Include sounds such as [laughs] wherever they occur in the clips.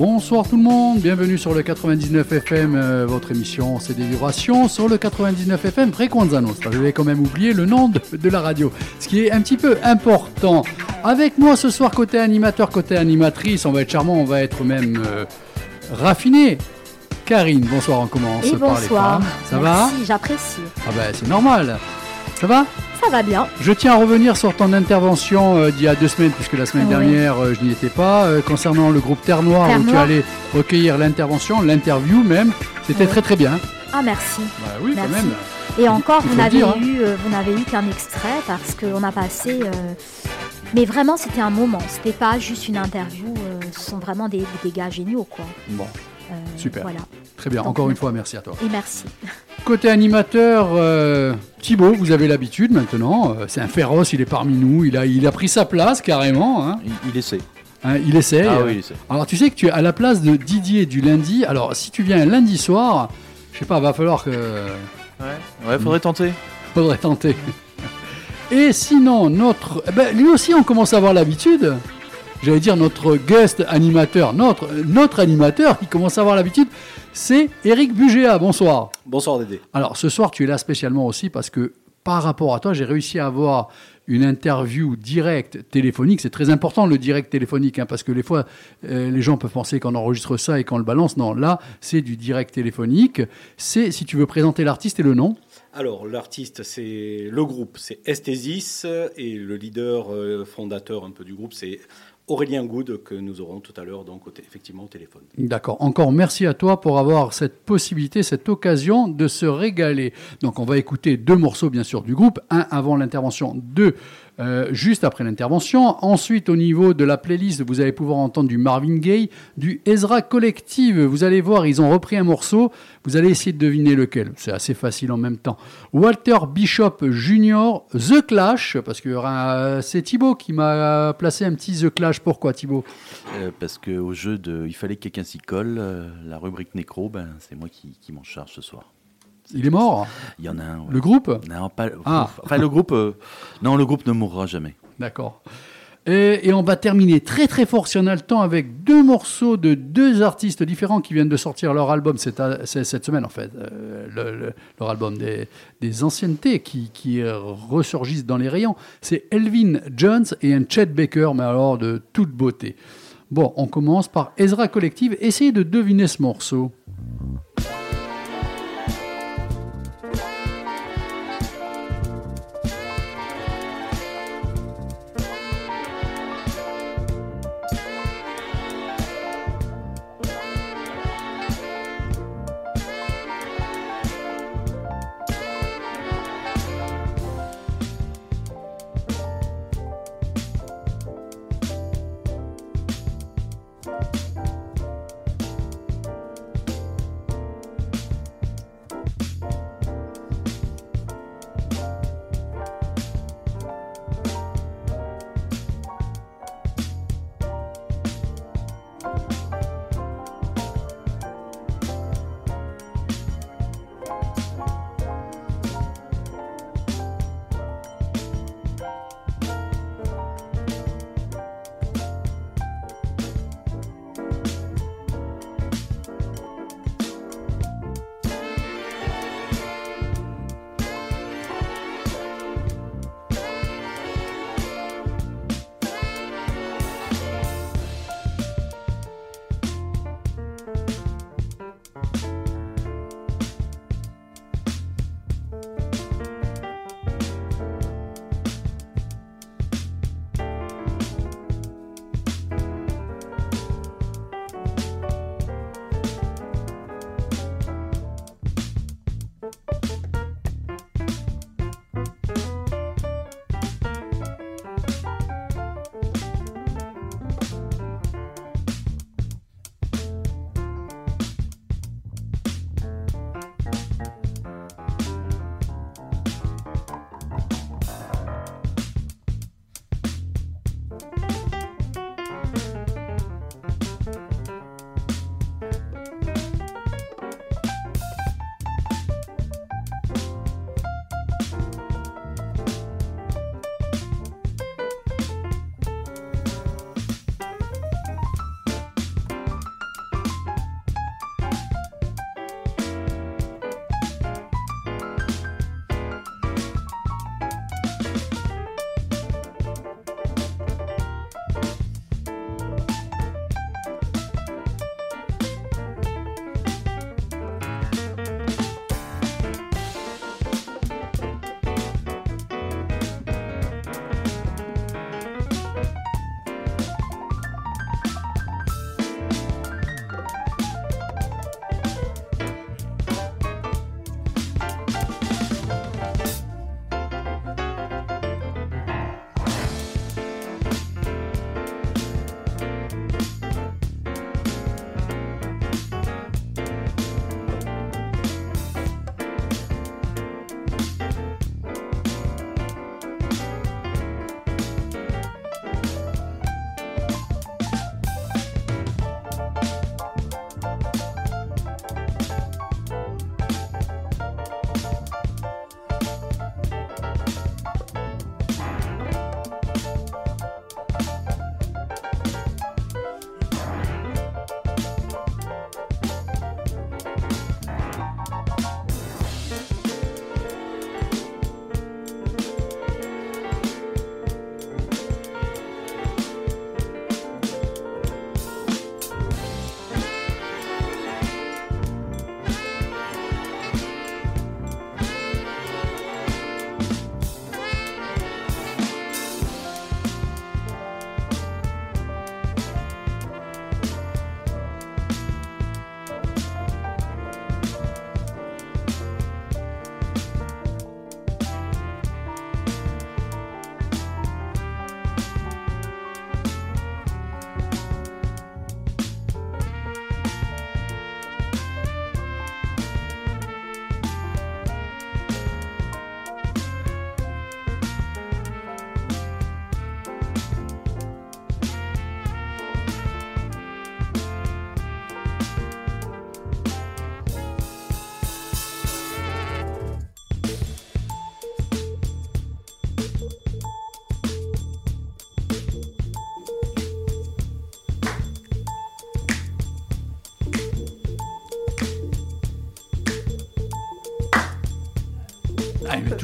Bonsoir tout le monde, bienvenue sur le 99 FM, euh, votre émission c'est des vibrations sur le 99 FM Frequenza Nostra. Je vais quand même oublier le nom de, de la radio, ce qui est un petit peu important. Avec moi ce soir côté animateur, côté animatrice, on va être charmant, on va être même euh, raffiné. Karine, bonsoir, on commence Et par les bonsoir. femmes. Ça Merci, j'apprécie. va Ah ben c'est normal. Ça va Ça va bien. Je tiens à revenir sur ton intervention euh, d'il y a deux semaines, puisque la semaine Oui. dernière euh, je n'y étais pas, euh, concernant le groupe Terre Noire, Terre où tu allais recueillir l'intervention, l'interview même. C'était Oui. très très bien. Ah merci. Bah oui, quand Merci. même. Et encore, il vous n'avez hein. eu, vous n'avez eu qu'un extrait parce qu'on a passé. Mais vraiment, c'était un moment. C'était pas juste une interview. ce sont vraiment des, des gars géniaux, quoi. Bon, Super. Voilà. très bien. Donc, Encore euh, une fois, merci à toi. Et merci. [laughs] Côté animateur, euh, Thibaut, vous avez l'habitude maintenant. euh, c'est un féroce, il est parmi nous. Il a, il a pris sa place carrément. hein. Il, il essaie. Hein, il essaye. Ah oui, il essaie. Alors tu sais que tu es à la place de Didier du lundi. Alors si tu viens un lundi soir, je sais pas, va falloir que Ouais, ouais faudrait tenter. faudrait tenter. [laughs] Et sinon, notre. eh ben, lui aussi, on commence à avoir l'habitude. J'allais dire notre guest animateur, notre, notre animateur qui commence à avoir l'habitude, c'est Eric Bugéa. Bonsoir. Bonsoir Dédé. Alors ce soir, tu es là spécialement aussi parce que par rapport à toi, j'ai réussi à avoir une interview directe téléphonique. C'est très important le direct téléphonique hein, parce que les fois, euh, les gens peuvent penser qu'on enregistre ça et qu'on le balance. Non, là, c'est du direct téléphonique. C'est, si tu veux présenter l'artiste et le nom. Alors l'artiste, c'est le groupe, c'est Esthesis et le leader euh, fondateur un peu du groupe, c'est Aurélien Good que nous aurons tout à l'heure donc effectivement au téléphone. D'accord. Encore merci à toi pour avoir cette possibilité, cette occasion de se régaler. Donc on va écouter deux morceaux bien sûr du groupe, un avant l'intervention, deux euh, juste après l'intervention. Ensuite au niveau de la playlist, vous allez pouvoir entendre du Marvin Gaye, du Ezra Collective. Vous allez voir, ils ont repris un morceau. Vous allez essayer de deviner lequel. C'est assez facile en même temps. Walter Bishop Jr., The Clash, parce que euh, c'est Thibaut qui m'a placé un petit The Clash. Pourquoi Thibaut? Euh, parce qu'au jeu de Il fallait que quelqu'un s'y colle, la rubrique nécro, ben, c'est moi qui m'en charge ce soir. Il est mort Il y en a un. ouais. Le groupe Non, pas. Ah. Enfin, le groupe. euh, non, le groupe ne mourra jamais. D'accord. Et, et on va terminer très très fort si on a le temps avec deux morceaux de deux artistes différents qui viennent de sortir leur album cette, c'est- cette semaine en fait, euh, le- le- leur album des, des anciennetés qui, qui euh, ressurgissent dans les rayons. C'est Elvin Jones et un Chet Baker, mais alors de toute beauté. Bon, on commence par Ezra Collective. Essayez de deviner ce morceau.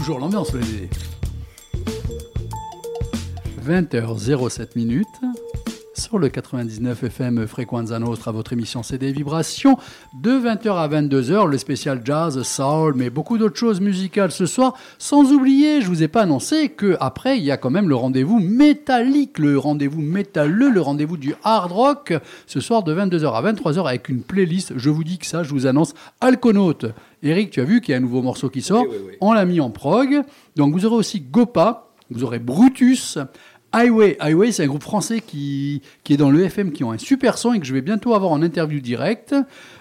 Toujours l'ambiance, le 20h07 minutes sur le 99 FM Frequenza Nostra, votre émission CD Vibrations, de 20h à 22h, le spécial jazz, soul, mais beaucoup d'autres choses musicales ce soir. Sans oublier, je vous ai pas annoncé que après il y a quand même le rendez-vous métallique, le rendez-vous métalleux, le rendez-vous du hard rock, ce soir de 22h à 23h avec une playlist. Je vous dis que ça, je vous annonce Alconaute. Eric, tu as vu qu'il y a un nouveau morceau qui sort? Oui, oui, oui. On l'a mis en prog. Donc vous aurez aussi Gopa, vous aurez Brutus, Highway. Highway, c'est un groupe français qui, qui est dans le FM, qui ont un super son et que je vais bientôt avoir en interview directe.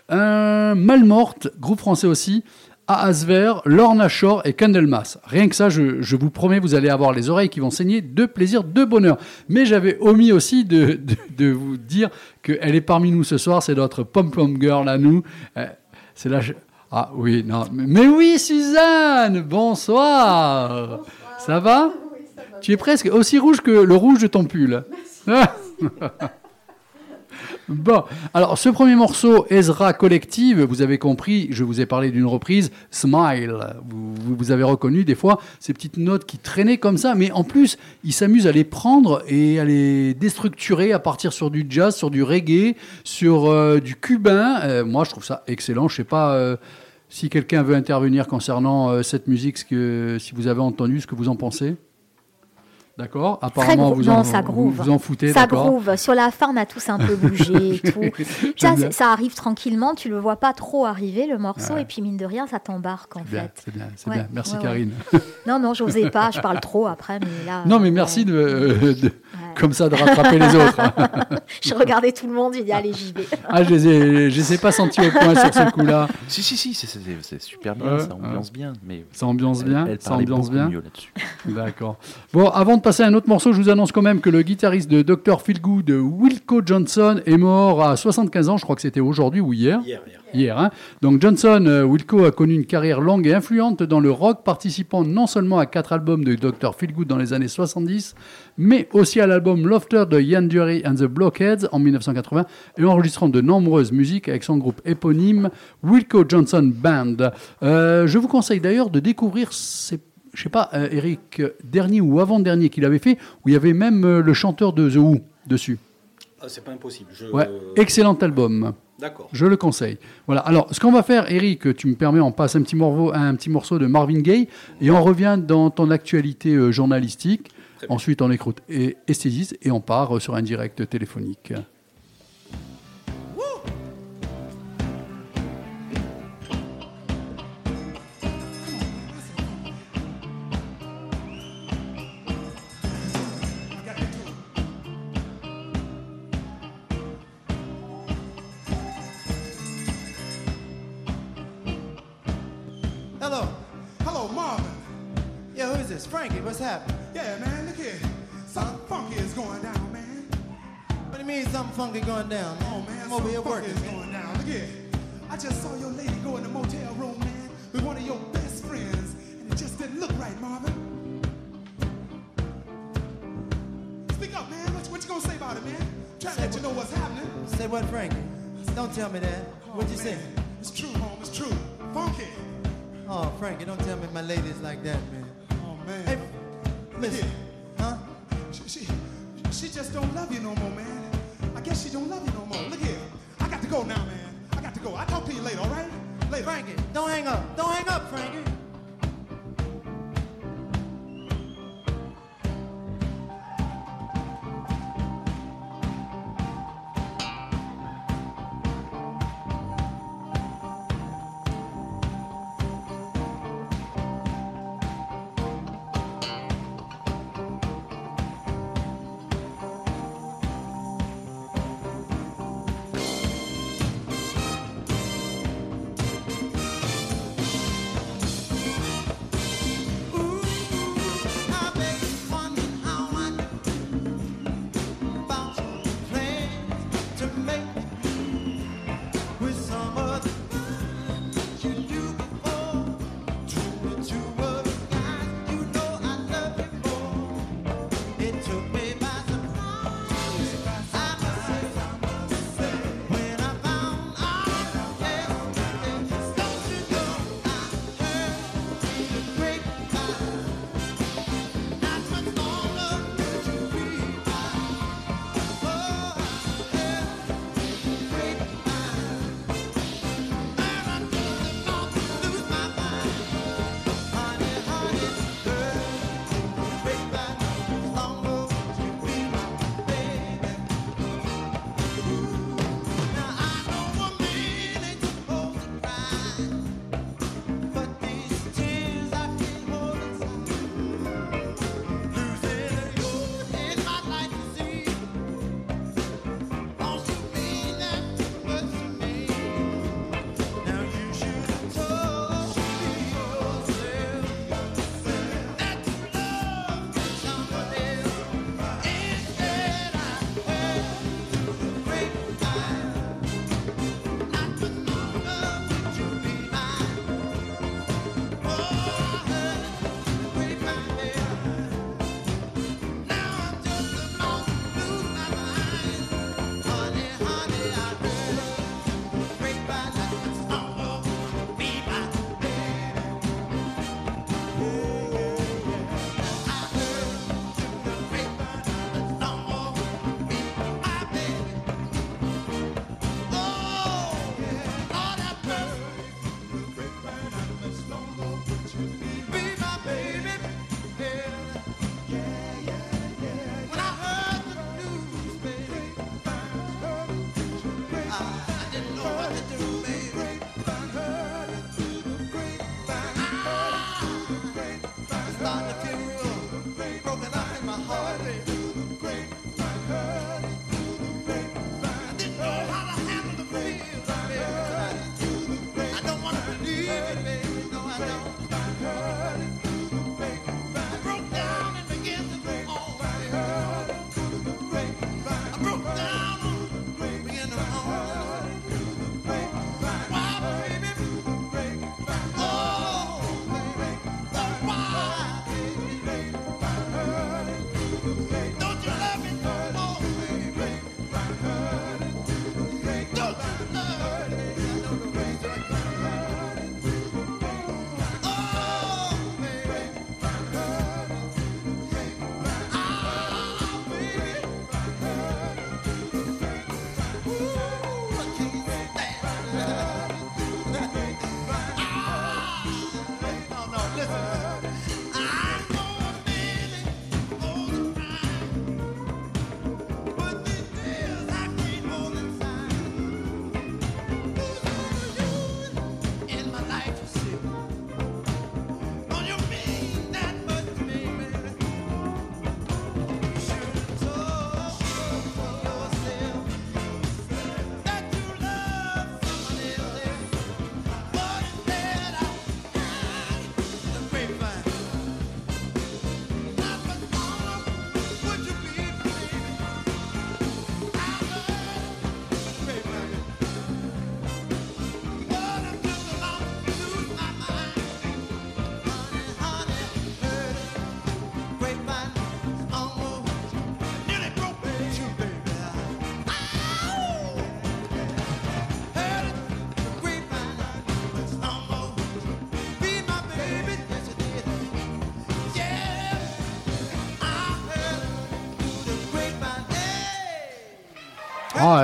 Un Malmorte, groupe français aussi. Aasver, Lorna Shore et Candlemas. Rien que ça, je, je vous promets, vous allez avoir les oreilles qui vont saigner de plaisir, de bonheur. Mais j'avais omis aussi de, de, de vous dire qu'elle est parmi nous ce soir. C'est notre pom-pom girl à nous. Euh, c'est là. Ah oui, non. Mais oui, Suzanne, bonsoir. Ça va? Tu es presque aussi rouge que le rouge de ton pull. [laughs] Bon, alors ce premier morceau, Ezra Collective, vous avez compris, je vous ai parlé d'une reprise, Smile. Vous, avez reconnu des fois ces petites notes qui traînaient comme ça, mais en plus, il s'amuse à les prendre et à les déstructurer à partir sur du jazz, sur du reggae, sur euh, du cubain. Euh, moi, je trouve ça excellent. Je sais pas euh, si quelqu'un veut intervenir concernant cette musique, si vous avez entendu, ce que vous en pensez. D'accord Apparemment, vous grou- en, non, ça vous, groove. vous en foutez, Ça groove. Sur la fin, on a tous un peu bougé et [laughs] tout. Ça, arrive tranquillement, tu le vois pas trop arriver le morceau, Ouais. et puis mine de rien, ça t'embarque en Bien, fait. c'est bien, c'est Ouais, bien. Merci ouais. Karine. Non, non, j'osais pas, je parle [laughs] trop après, mais là. Non, mais euh, merci de, euh, de-. Comme ça de rattraper les autres. [laughs] Je regardais tout le monde, j'ai dit allez, j'y vais. Ah, je les ai, je les ai pas sentis au point sur ce coup-là. Si, si, si, c'est- super bien, Ouais, ça ambiance bien. Mais Ça ambiance elle- bien, elle ça ambiance bien. mieux là-dessus. [laughs] D'accord. Bon, avant de passer à un autre morceau, je vous annonce quand même que le guitariste de Dr. Feelgood, Wilco Johnson, est mort à 75 ans. Je crois que c'était aujourd'hui ou hier. Hier, hier. Hier, hein. Donc Johnson, euh, Wilco a connu une carrière longue et influente dans le rock, participant non seulement à quatre albums de Dr. Feelgood dans les années 70, mais aussi à l'album Laughter de Ian Dury and the Blockheads en 1980 et enregistrant de nombreuses musiques avec son groupe éponyme Wilco Johnson Band. Euh, je vous conseille d'ailleurs de découvrir ces je sais pas, euh, Eric, euh, dernier ou avant-dernier qu'il avait fait, où il y avait même le chanteur de The Who dessus. Ah, c'est pas impossible. Je... Ouais, excellent album. D'accord. Je le conseille. Voilà. Alors, ce qu'on va faire, Eric, tu me permets, on passe un petit morceau, un petit morceau de Marvin Gaye et on revient dans ton actualité journalistique. Ensuite, on écoute et- Esthésiste et on part sur un direct téléphonique.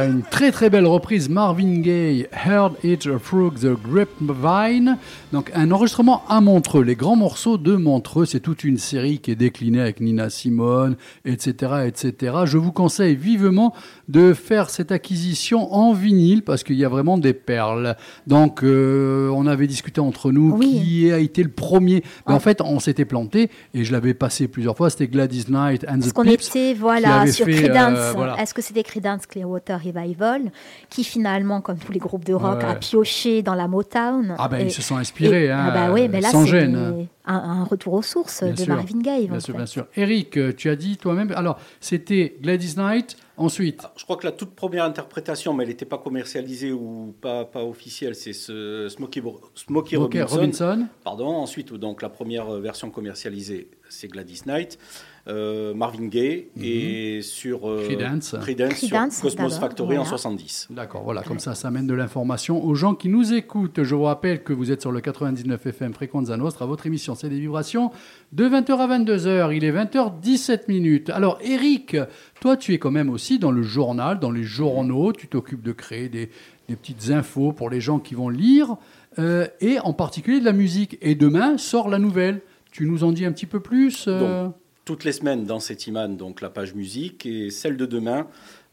Une très très belle reprise Marvin Gaye, Heard It Through the Grapevine. Donc un enregistrement à Montreux. Les grands morceaux de Montreux, c'est toute une série qui est déclinée avec Nina Simone, etc., etc. Je vous conseille vivement de faire cette acquisition en vinyle parce qu'il y a vraiment des perles. Donc euh, on avait discuté entre nous Oui. qui a été le premier. Mais Ah. en fait, on s'était planté et je l'avais passé plusieurs fois. C'était Gladys Knight and the qu'on Pips. était voilà, sur fait, Creedence. euh, voilà. Est-ce que c'était Creedence Clearwater Revival qui finalement, comme tous les groupes de rock, Ouais. a pioché dans la Motown Ah ben Et- ils se sont inspirés, et- hein, ah bah oui, mais là sans c'est gêne. un, un retour aux sources Bien de sûr. Marvin Gaye. Bien en sûr, fait. bien sûr. Eric, euh, tu as dit toi-même. Alors, c'était Gladys Knight. Ensuite, Je crois que la toute première interprétation, mais elle n'était pas commercialisée ou pas, pas officielle, c'est ce Smokey, Smokey ok, Robinson. Robinson. Pardon. Ensuite, donc la première version commercialisée, c'est Gladys Knight, euh, Marvin Gaye et sur euh, Creedence. Creedence, sur Creedence, Cosmos Factory en voilà. 70. D'accord, voilà, comme ça, ça amène de l'information aux gens qui nous écoutent. Je vous rappelle que vous êtes sur le 99 FM Fréquenza Nostra. Votre émission, c'est des vibrations de 20h à 22h. Il est 20h17 minutes. Alors, Eric, toi, tu es quand même aussi dans le journal, dans les journaux. Tu t'occupes de créer des, des petites infos pour les gens qui vont lire, euh, et en particulier de la musique. Et demain sort la nouvelle. Tu nous en dis un petit peu plus euh Toutes les semaines dans cet Iman, donc la page musique, et celle de demain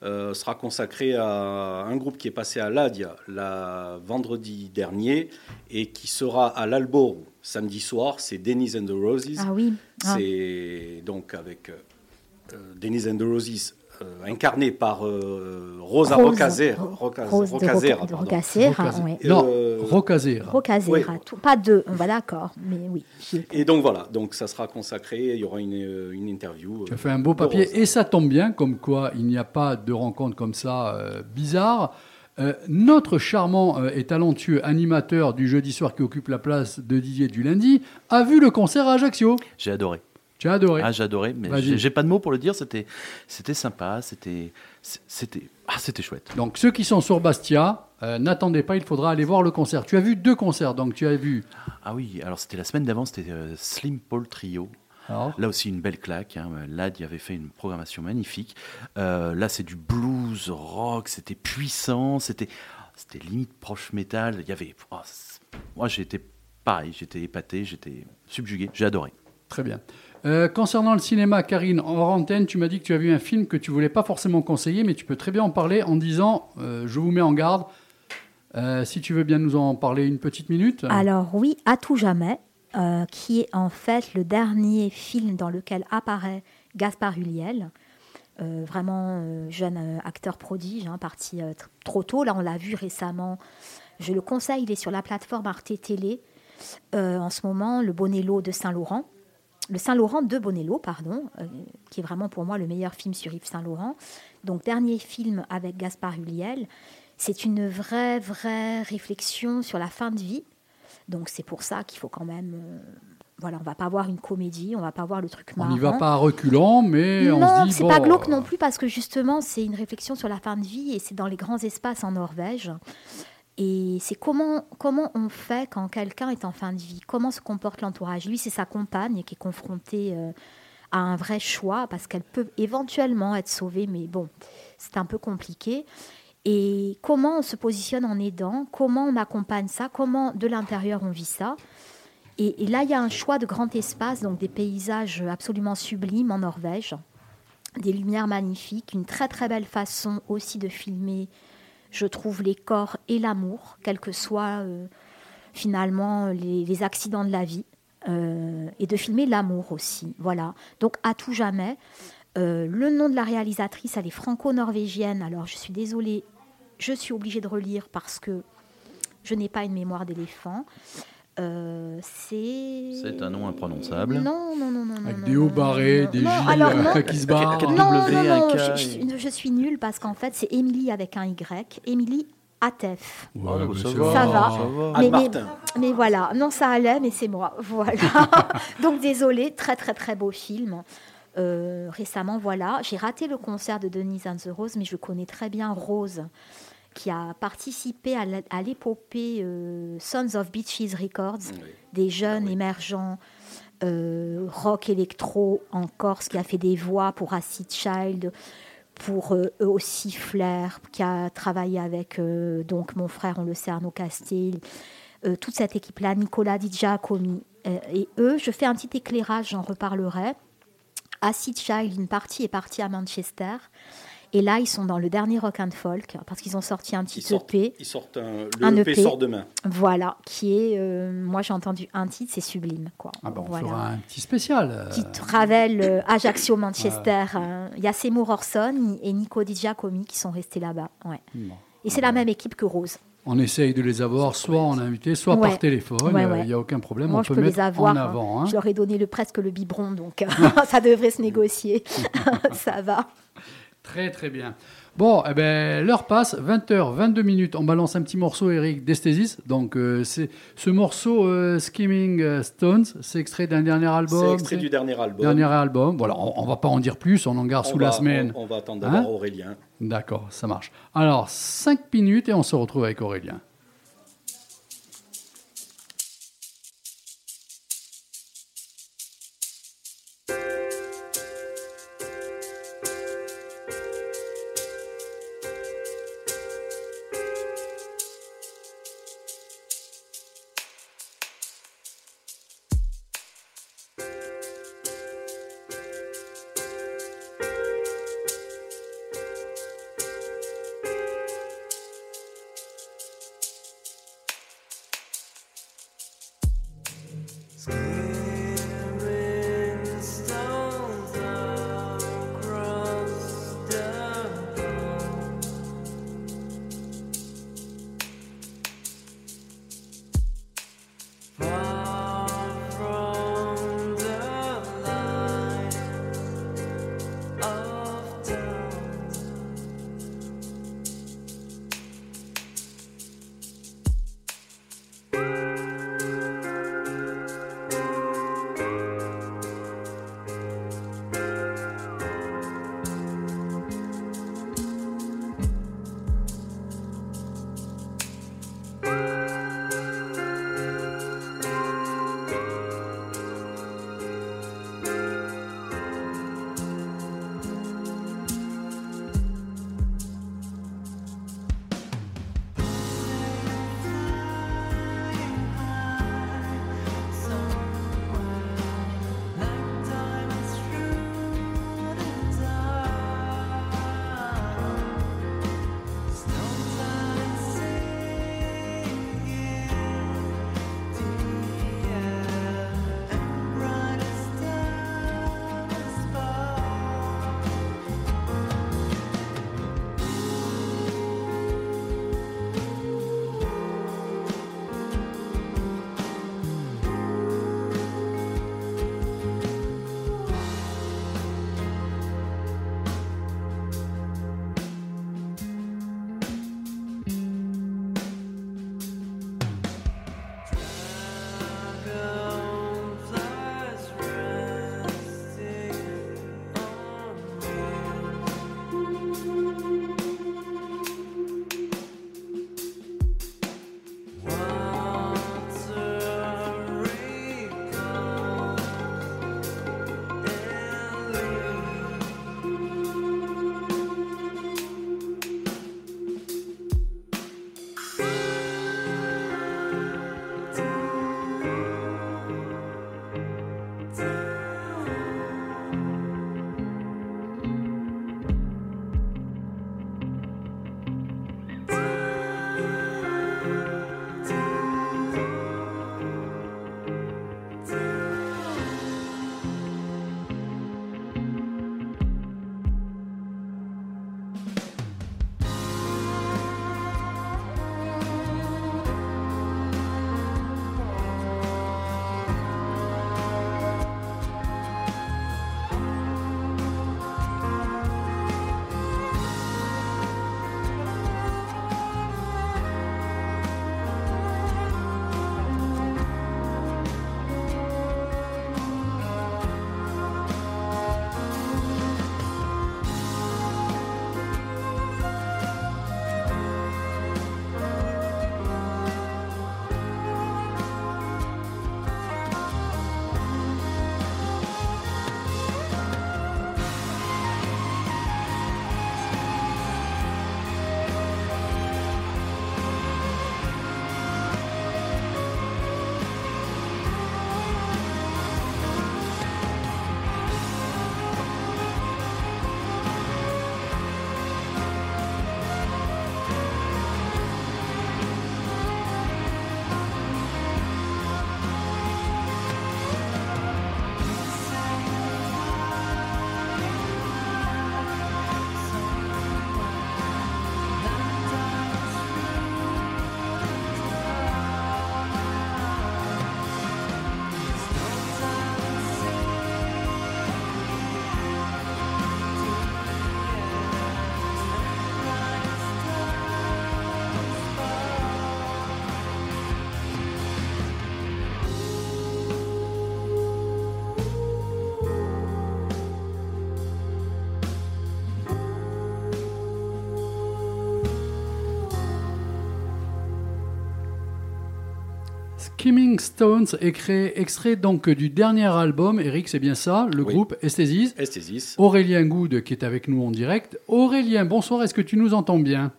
euh, sera consacrée à un groupe qui est passé à l'Adia la vendredi dernier et qui sera à l'Alboro samedi soir. C'est Dennis and the Roses. Ah oui. Ah. C'est donc avec euh, Dennis and the Roses, incarné par euh, Rosa Rose. Rocazera. Rocaz- Rose de Rocazera, Roca- de pardon. Rocacera, Rocazera. ouais. Et, Non, euh, Rocazera. Rocazera, Oui. tout- pas deux, on va d'accord, mais oui. Et donc voilà, donc ça sera consacré, il y aura une, euh, une interview. Tu as euh, fait un beau papier et ça tombe bien, comme quoi il n'y a pas de rencontre comme ça euh, bizarre. Euh, notre charmant euh, et talentueux animateur du jeudi soir qui occupe la place de Didier du lundi a vu le concert à Ajaccio. J'ai adoré. Tu as adoré. Ah, j'ai adoré, mais j'ai pas de mots pour le dire. C'était, c'était sympa, c'était, c'était, ah, c'était chouette. Donc ceux qui sont sur Bastia, euh, n'attendez pas, il faudra aller voir le concert. Tu as vu deux concerts, donc tu as vu. Ah oui, alors c'était la semaine d'avant, c'était euh, Slim Paul Trio. Alors, Là aussi une belle claque. Hein. Là, il y avait fait une programmation magnifique. Euh, là, c'est du blues, rock, c'était puissant, c'était, c'était limite proche métal. Il y avait, oh, moi, j'étais pareil, j'étais épaté, j'étais subjugué, j'ai adoré. très bien. Euh, concernant le cinéma, Karine, hors antenne, tu m'as dit que tu as vu un film que tu voulais pas forcément conseiller, mais tu peux très bien en parler en disant, euh, je vous mets en garde. Euh, si tu veux bien nous en parler une petite minute. Alors oui, à tout jamais, qui est en fait le dernier film dans lequel apparaît Gaspard euh, vraiment jeune acteur prodige, hein, parti tr- trop tôt. Là, on l'a vu récemment. Je le conseille, il est sur la plateforme Arte Télé en ce moment, le Bonello de Saint-Laurent. Le Saint-Laurent de Bonello, pardon, euh, qui est vraiment pour moi le meilleur film sur Yves Saint-Laurent. Donc, dernier film avec Gaspard Ulliel. C'est une vraie, vraie réflexion sur la fin de vie. Donc, c'est pour ça qu'il faut quand même. euh, voilà, on va pas voir une comédie, on va pas voir le truc On marrant. n'y va pas à reculant, mais on non, se dit c'est bon, pas glauque non plus parce que justement, c'est une réflexion sur la fin de vie et c'est dans les grands espaces en Norvège. Et c'est comment, comment on fait quand quelqu'un est en fin de vie, comment se comporte l'entourage? Lui, c'est sa compagne qui est confrontée euh, à un vrai choix parce qu'elle peut éventuellement être sauvée, mais bon, c'est un peu compliqué. Et comment on se positionne en aidant, comment on accompagne ça, comment de l'intérieur on vit ça? Et, et là, il y a un choix de grand espace, donc des paysages absolument sublimes en Norvège, des lumières magnifiques, une très très belle façon aussi de filmer, je trouve, les corps et l'amour, quels que soient euh, finalement les, accidents de la vie, euh, et de filmer l'amour aussi. Voilà. Donc à tout jamais. Euh, le nom de la réalisatrice, elle est franco-norvégienne. Alors je suis désolée, je suis obligée de relire parce que je n'ai pas une mémoire d'éléphant. Euh, c'est. C'est un nom imprononçable. Non, non, non, non. Avec non, des hauts barrés, des alors, euh, non. qui se barrent. Non, W, non, non, je, je- je suis nulle parce qu'en fait, c'est Émilie avec un Y. Émilie Atef. Ouais, bah, ça va, bon. Ça va. ça va. Anne mais, Martin. mais voilà, non, ça allait, mais c'est moi. [laughs] Voilà. [laughs] Donc, désolé, très, très, très beau film. Euh, récemment, voilà. J'ai raté le concert de Denise and the Rose, mais je connais très bien Rose, qui a participé à l'épopée euh, Sons of Beaches Records, Oui. des jeunes émergents euh, rock électro en Corse, qui a fait des voix pour Acid Child, pour euh, eux aussi Flair, qui a travaillé avec donc mon frère, on le sait, Arnaud Castel, euh, toute cette équipe-là, Nicolas Di Giacomi. et eux, je fais un petit éclairage, j'en reparlerai. Acid Child, une partie est partie à Manchester. Et là, ils sont dans le dernier rock and folk parce qu'ils ont sorti un petit Ils sortent, EP. ils sortent un, le Un EP EP. sort demain. Voilà, qui est, euh, moi j'ai entendu un titre, c'est sublime. Quoi. Ah ben, on Voilà. fera un petit spécial. euh, Qui travel euh, Ajaccio, Manchester. hein. Il y a Seymour Orson et Nico Di Giacomi qui sont restés là-bas. Ouais. bon. Et c'est la même équipe que Rose. On essaye de les avoir soit en invité, soit Ouais. par téléphone. Il ouais. n'y a aucun problème. Moi, on je peut peux mettre les avoir. en hein. avant. hein. Je leur ai donné le, presque le biberon, donc euh, [laughs] [laughs] ça devrait se négocier. [laughs] ça va. Très très bien. Bon, eh ben, l'heure passe, 20h, 22 minutes. On balance un petit morceau, Eric, d'Esthesis. Donc, euh, c'est ce morceau euh, Skimming euh, Stones, c'est extrait d'un dernier album. C'est extrait du dernier album. Dernier album. Voilà, on, on va pas en dire plus, on en garde On sous va- la semaine. On, on va attendre d'avoir Hein Aurélien. D'accord, ça marche. Alors, 5 minutes et on se retrouve avec Aurélien. Skimming Stones, extrait, extrait donc du dernier album, Eric, c'est bien ça, le Oui. groupe Esthesis. Esthésis. Aurélien Good qui est avec nous en direct. Aurélien, bonsoir, est-ce que tu nous entends bien?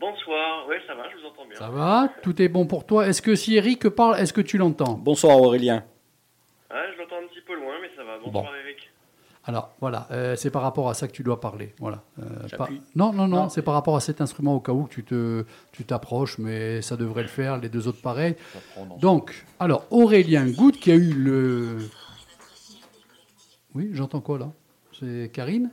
Bonsoir, ouais ça va, je vous entends bien. Ça va Tout est bon pour toi Est-ce que si Eric parle, est-ce que tu l'entends? Bonsoir Aurélien. Ouais, je l'entends un petit peu loin, mais ça va. Bonsoir Bon. Alors voilà, euh, c'est par rapport à ça que tu dois parler. Voilà. Euh, pas- Non, non, non, Non. c'est par rapport à cet instrument au cas où que tu te, tu t'approches, mais ça devrait le faire. Les deux autres pareils. Donc, alors Aurélien Good qui a eu le. Oui, j'entends quoi là? C'est Karine?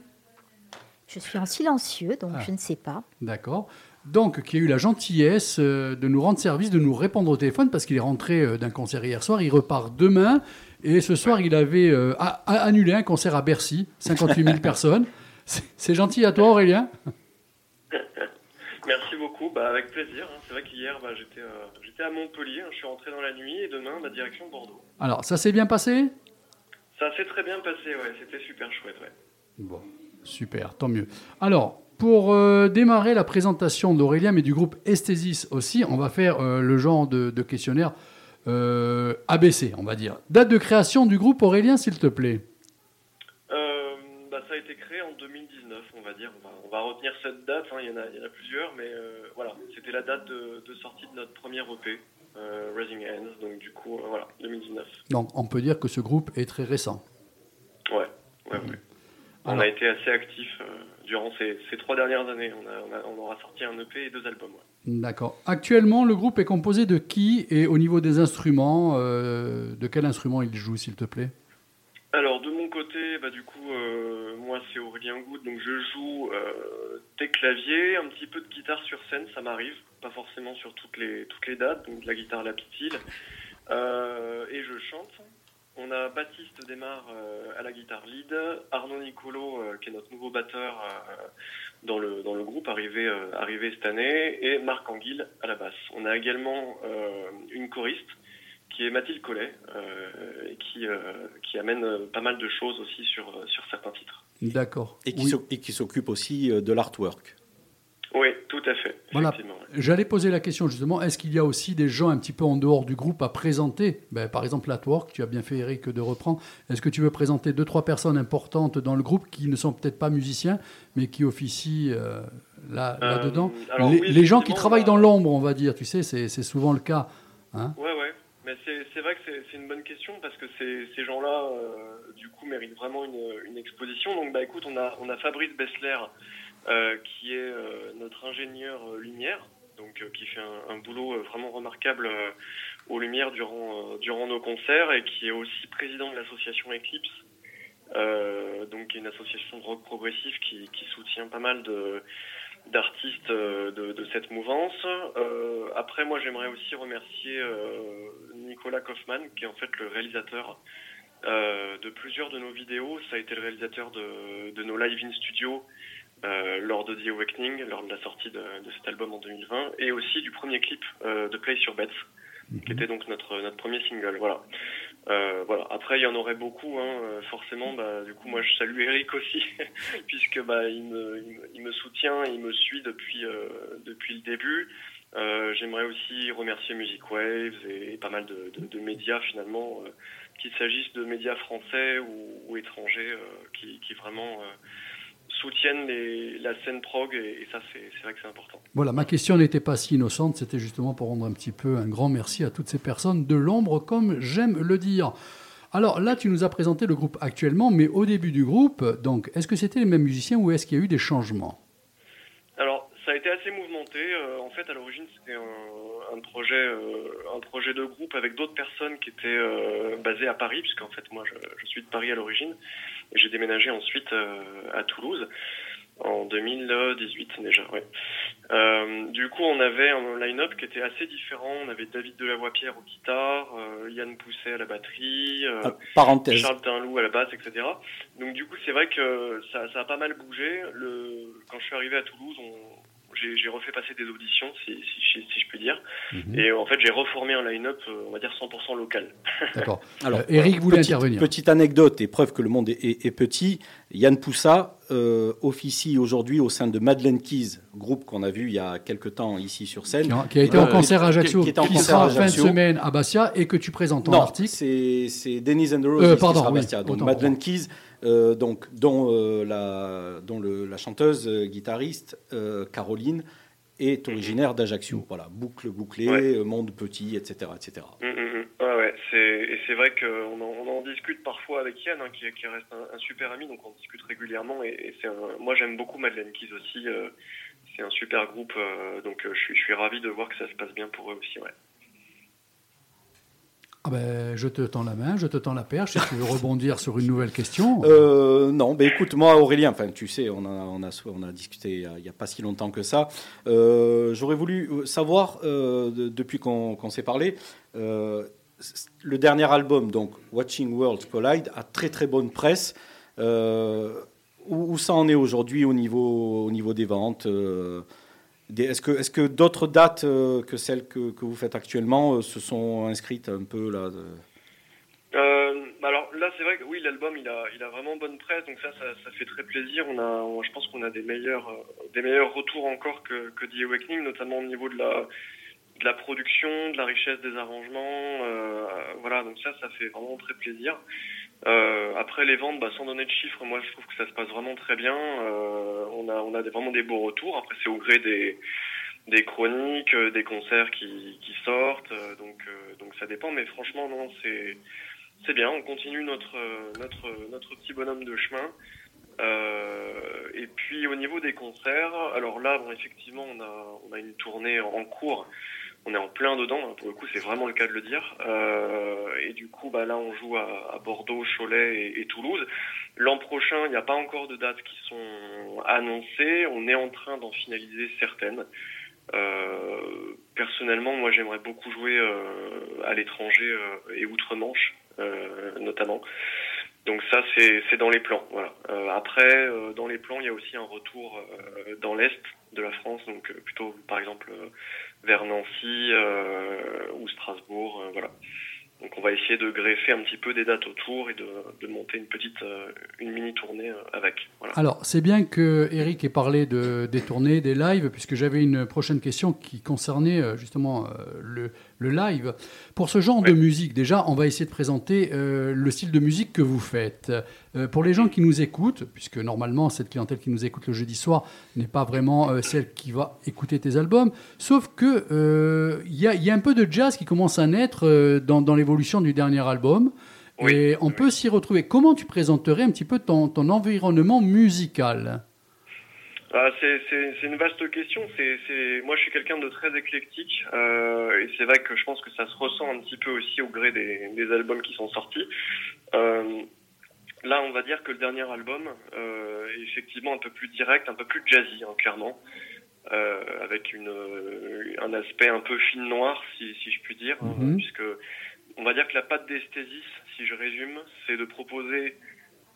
Je suis en silencieux, donc Ah. je ne sais pas. D'accord. Donc, qui a eu la gentillesse euh, de nous rendre service, de nous répondre au téléphone, parce qu'il est rentré d'un concert hier soir. Il repart demain. Et ce soir, il avait euh, a- a- annulé un concert à Bercy, 58 000 [laughs] personnes. C'est gentil à toi, Aurélien. Merci beaucoup, bah, avec plaisir. hein. C'est vrai qu'hier bah, j'étais euh, j'étais à Montpellier, hein. je suis rentré dans la nuit et demain bah, direction Bordeaux. Alors, ça s'est bien passé? Ça s'est très bien passé, ouais, c'était super chouette. Ouais. Bon, super, tant mieux. Alors, pour euh, démarrer la présentation d'Aurélien, mais du groupe Esthesis aussi, on va faire euh, le genre de, de questionnaire euh, ABC, on va dire. Date de création du groupe, Aurélien, s'il te plaît. Euh, bah, ça a été créé en 2019, on va dire. On va, on va retenir cette date, hein. il, y en a, il y en a plusieurs, mais euh, voilà, c'était la date de, de sortie de notre premier EP, Raising Hands, donc du coup, voilà, 2019. Donc, on peut dire que ce groupe est très récent. Ouais, ouais, ouais. On Alors- a été assez actifs durant ces, ces trois dernières années. On, a, on, a- on aura sorti un EP et deux albums. ouais. D'accord. Actuellement, le groupe est composé de qui et au niveau des instruments, euh, de quel instrument il joue, s'il te plaît? Alors de mon côté, bah, du coup, euh, moi c'est Aurélien Good, donc je joue euh, des claviers, un petit peu de guitare sur scène, ça m'arrive, pas forcément sur toutes les toutes les dates, donc de la guitare la petite île, Euh, et je chante. On a Baptiste Desmar euh, à la guitare lead, Arnaud Nicolo euh, qui est notre nouveau batteur euh, dans le dans le groupe arrivé euh, arrivé cette année, et Marc Anguille à la basse. On a également euh, une choriste qui est Mathilde Collet, euh, et qui, euh, qui amène pas mal de choses aussi sur, sur certains titres. D'accord. Et qui Oui. s'occupe aussi de l'artwork. Oui, tout à fait. Voilà. J'allais poser la question justement, est-ce qu'il y a aussi des gens un petit peu en dehors du groupe à présenter? Ben, Par exemple, l'Atwork, tu as bien fait Eric de reprendre. Est-ce que tu veux présenter deux, trois personnes importantes dans le groupe qui ne sont peut-être pas musiciens, mais qui officient euh, là, Euh, là-dedans? alors les, oui, les gens qui travaillent bah- dans l'ombre, on va dire, tu sais, c'est souvent le cas. Hein? Ouais, ouais. Mais c'est vrai que c'est une bonne question parce que ces, ces gens-là, euh, du coup, méritent vraiment une, une exposition. Donc, bah, écoute, on a, on a Fabrice Bessler, qui est euh, notre ingénieur euh, lumière, donc euh, qui fait un, boulot euh, vraiment remarquable euh, aux lumières durant, euh, durant nos concerts et qui est aussi président de l'association Eclipse, euh, donc une association de rock progressif qui, qui soutient pas mal de d'artistes euh, de, cette mouvance. Euh, après, moi, j'aimerais aussi remercier euh, Nicolas Kaufmann, qui est en fait le réalisateur euh, de plusieurs de nos vidéos. Ça a été le réalisateur de, de nos live in studio euh, lors de The Awakening, lors de la sortie de, de cet album en 2020, et aussi du premier clip euh, de Play sur Bets, qui était donc notre, notre premier single. Voilà. Euh, voilà. Après, il y en aurait beaucoup, hein, euh, forcément. Bah, du coup, moi, je salue Eric aussi, [laughs] puisque bah, il, me, il, me, il me soutient, il me suit depuis, euh, depuis le début. Euh, J'aimerais aussi remercier Music Waves et, pas mal de, de, de médias finalement, euh, qu'il s'agisse de médias français ou, ou étrangers, euh, qui, qui vraiment euh, soutiennent les, la scène prog et, et ça c'est c'est vrai que c'est important. Voilà, ma question n'était pas si innocente, c'était justement pour rendre un petit peu un grand merci à toutes ces personnes de l'ombre, comme j'aime le dire. Alors là, tu nous as présenté le groupe actuellement, mais au début du groupe, donc, est-ce que c'était les mêmes musiciens ou est-ce qu'il y a eu des changements? Alors, ça a été assez mouvementé. Euh, en fait, à l'origine, c'était un, un projet, euh, un projet de groupe avec d'autres personnes qui étaient euh, basées à Paris, puisqu'en fait, moi, je, je suis de Paris à l'origine, et j'ai déménagé ensuite euh, à Toulouse en 2018 déjà. Ouais. Euh, du coup, on avait un line-up qui était assez différent. On avait David Delavoye-Pierre au guitare, euh, Yann Pousset à la batterie. euh, Ah, parenthèse. Charles Tinlou à la basse, etc. Donc du coup, c'est vrai que ça, ça a pas mal bougé. Le, quand je suis arrivé à Toulouse, on, j'ai, refait passer des auditions, si, si, si, si je puis dire. Mhm. Et en fait, j'ai reformé un line-up, euh, on va dire 100% local. [laughs] D'accord. Alors, Euh, Eric voulait petite, intervenir. Petite anecdote et preuve que le monde est, est- est petit. Yann Poussa euh, officie aujourd'hui au sein de Madeleine Keys, groupe qu'on a vu il y a quelques temps ici sur scène. Qui a, qui a été en Euh, concert à qui- Ajaccio, qui qui, était en concert sera à fin de semaine à Bastia et que tu présentes en Non, article. c'est c'est Denise and the Roses Euh, qui pardon, sera à oui, Bastia. Donc autant Madeleine Keys, euh, donc, dont, euh, la, dont le- la chanteuse euh, guitariste Caroline est originaire d'Ajaccio. Voilà, boucle bouclée, Ouais. monde petit, etc. etc. Mm, mm, mm. Ouais, et c'est vrai qu'on en, on en discute parfois avec Yann, hein, qui, qui reste un, un super ami, donc on discute régulièrement. Et, et c'est un- moi, j'aime beaucoup Madeleine Keys aussi. euh, c'est un super groupe, euh, donc je, suis, je suis ravi de voir que ça se passe bien pour eux aussi. Ouais. Ah ben, je te tends la main, je te tends la perche. Si tu veux rebondir sur une nouvelle question? Euh, non, ben écoute, moi Aurélien, enfin tu sais, on a, on a, discuté il n'y a, pas si longtemps que ça. Euh, J'aurais voulu savoir, euh, de- depuis qu'on s'est parlé, le dernier album, donc Watching Worlds Collide, a très très bonne presse. Où, où ça en est aujourd'hui au niveau, au niveau des ventes? Est-ce que, est que d'autres dates euh, que celles que, vous faites actuellement euh, se sont inscrites un peu là Euh, alors là, c'est vrai que oui, l'album, il a, il a vraiment bonne presse, donc ça, ça, fait très plaisir. On a, je pense qu'on a des meilleurs, des meilleurs retours encore que, que The Awakening, notamment au niveau de la, de la production, de la richesse des arrangements. voilà, donc ça, ça fait vraiment très plaisir. Euh, après les ventes, bah, sans donner de chiffres, moi je trouve que ça se passe vraiment très bien. Euh, on a, on a vraiment des beaux retours. Après, c'est au gré des, des chroniques, euh, des concerts qui, qui sortent, euh, donc, euh, donc ça dépend. Mais franchement, non, c'est c'est bien, on continue notre, notre, notre petit bonhomme de chemin. Euh, et puis au niveau des concerts, alors là, bon, effectivement, on a, on a une tournée en cours. On est en plein dedans, hein, pour le coup, c'est vraiment le cas de le dire. Euh, et du coup, bah, là, on joue à, à Bordeaux, Cholet et, Toulouse. L'an prochain, il n'y a pas encore de dates qui sont annoncées. On est en train d'en finaliser certaines. Euh, personnellement, moi, j'aimerais beaucoup jouer euh, à l'étranger euh, et outre-Manche, euh, notamment. Donc ça, c'est dans les plans. Voilà. Euh, après, dans les plans, il y a aussi un retour dans l'est de la France, donc plutôt, par exemple, vers Nancy euh, ou Strasbourg. euh, voilà. Donc on va essayer de greffer un petit peu des dates autour et de, de monter une petite, euh, une mini tournée avec. Alors, c'est bien que Eric ait parlé de, des tournées, des lives, puisque j'avais une prochaine question qui concernait justement le, le live. Pour ce genre de musique, déjà, on va essayer de présenter euh, le style de musique que vous faites. Euh, pour les gens qui nous écoutent, puisque normalement, cette clientèle qui nous écoute le jeudi soir n'est pas vraiment euh, celle qui va écouter tes albums, sauf que il y, a, il y a un peu de jazz qui commence à naître dans, dans l'évolution du dernier album. Oui. Et on peut s'y retrouver. Comment tu présenterais un petit peu ton, ton environnement musical? Ah, c'est une vaste question. C'est moi, je suis quelqu'un de très éclectique, euh, et c'est vrai que je pense que ça se ressent un petit peu aussi au gré des, des albums qui sont sortis. Euh, là, on va dire que le dernier album euh, est effectivement un peu plus direct, un peu plus jazzy, hein, clairement, euh, avec une, euh, un aspect un peu fine noir, si, si je puis dire, hein, Mhm. puisque on va dire que la patte d'Esthésis, si je résume, c'est de proposer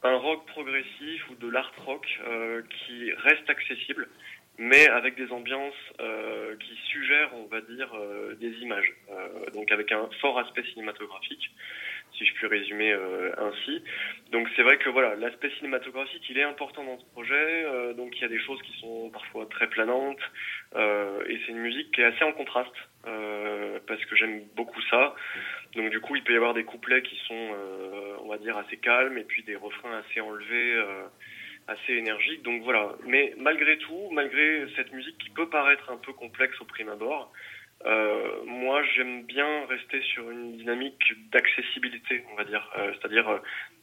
un rock progressif ou de l'art rock euh, qui reste accessible, mais avec des ambiances euh, qui suggèrent, on va dire, euh, des images. Donc avec un fort aspect cinématographique, si je puis résumer ainsi. Donc c'est vrai que voilà, l'aspect cinématographique, il est important dans ce projet. donc il y a des choses qui sont parfois très planantes, et c'est une musique qui est assez en contraste, euh, parce que j'aime beaucoup ça. Donc du coup, il peut y avoir des couplets qui sont, euh, on va dire, assez calmes, et puis des refrains assez enlevés, euh, assez énergiques. Donc voilà. Mais malgré tout, malgré cette musique qui peut paraître un peu complexe au prime abord, moi j'aime bien rester sur une dynamique d'accessibilité, on va dire. C'est-à-dire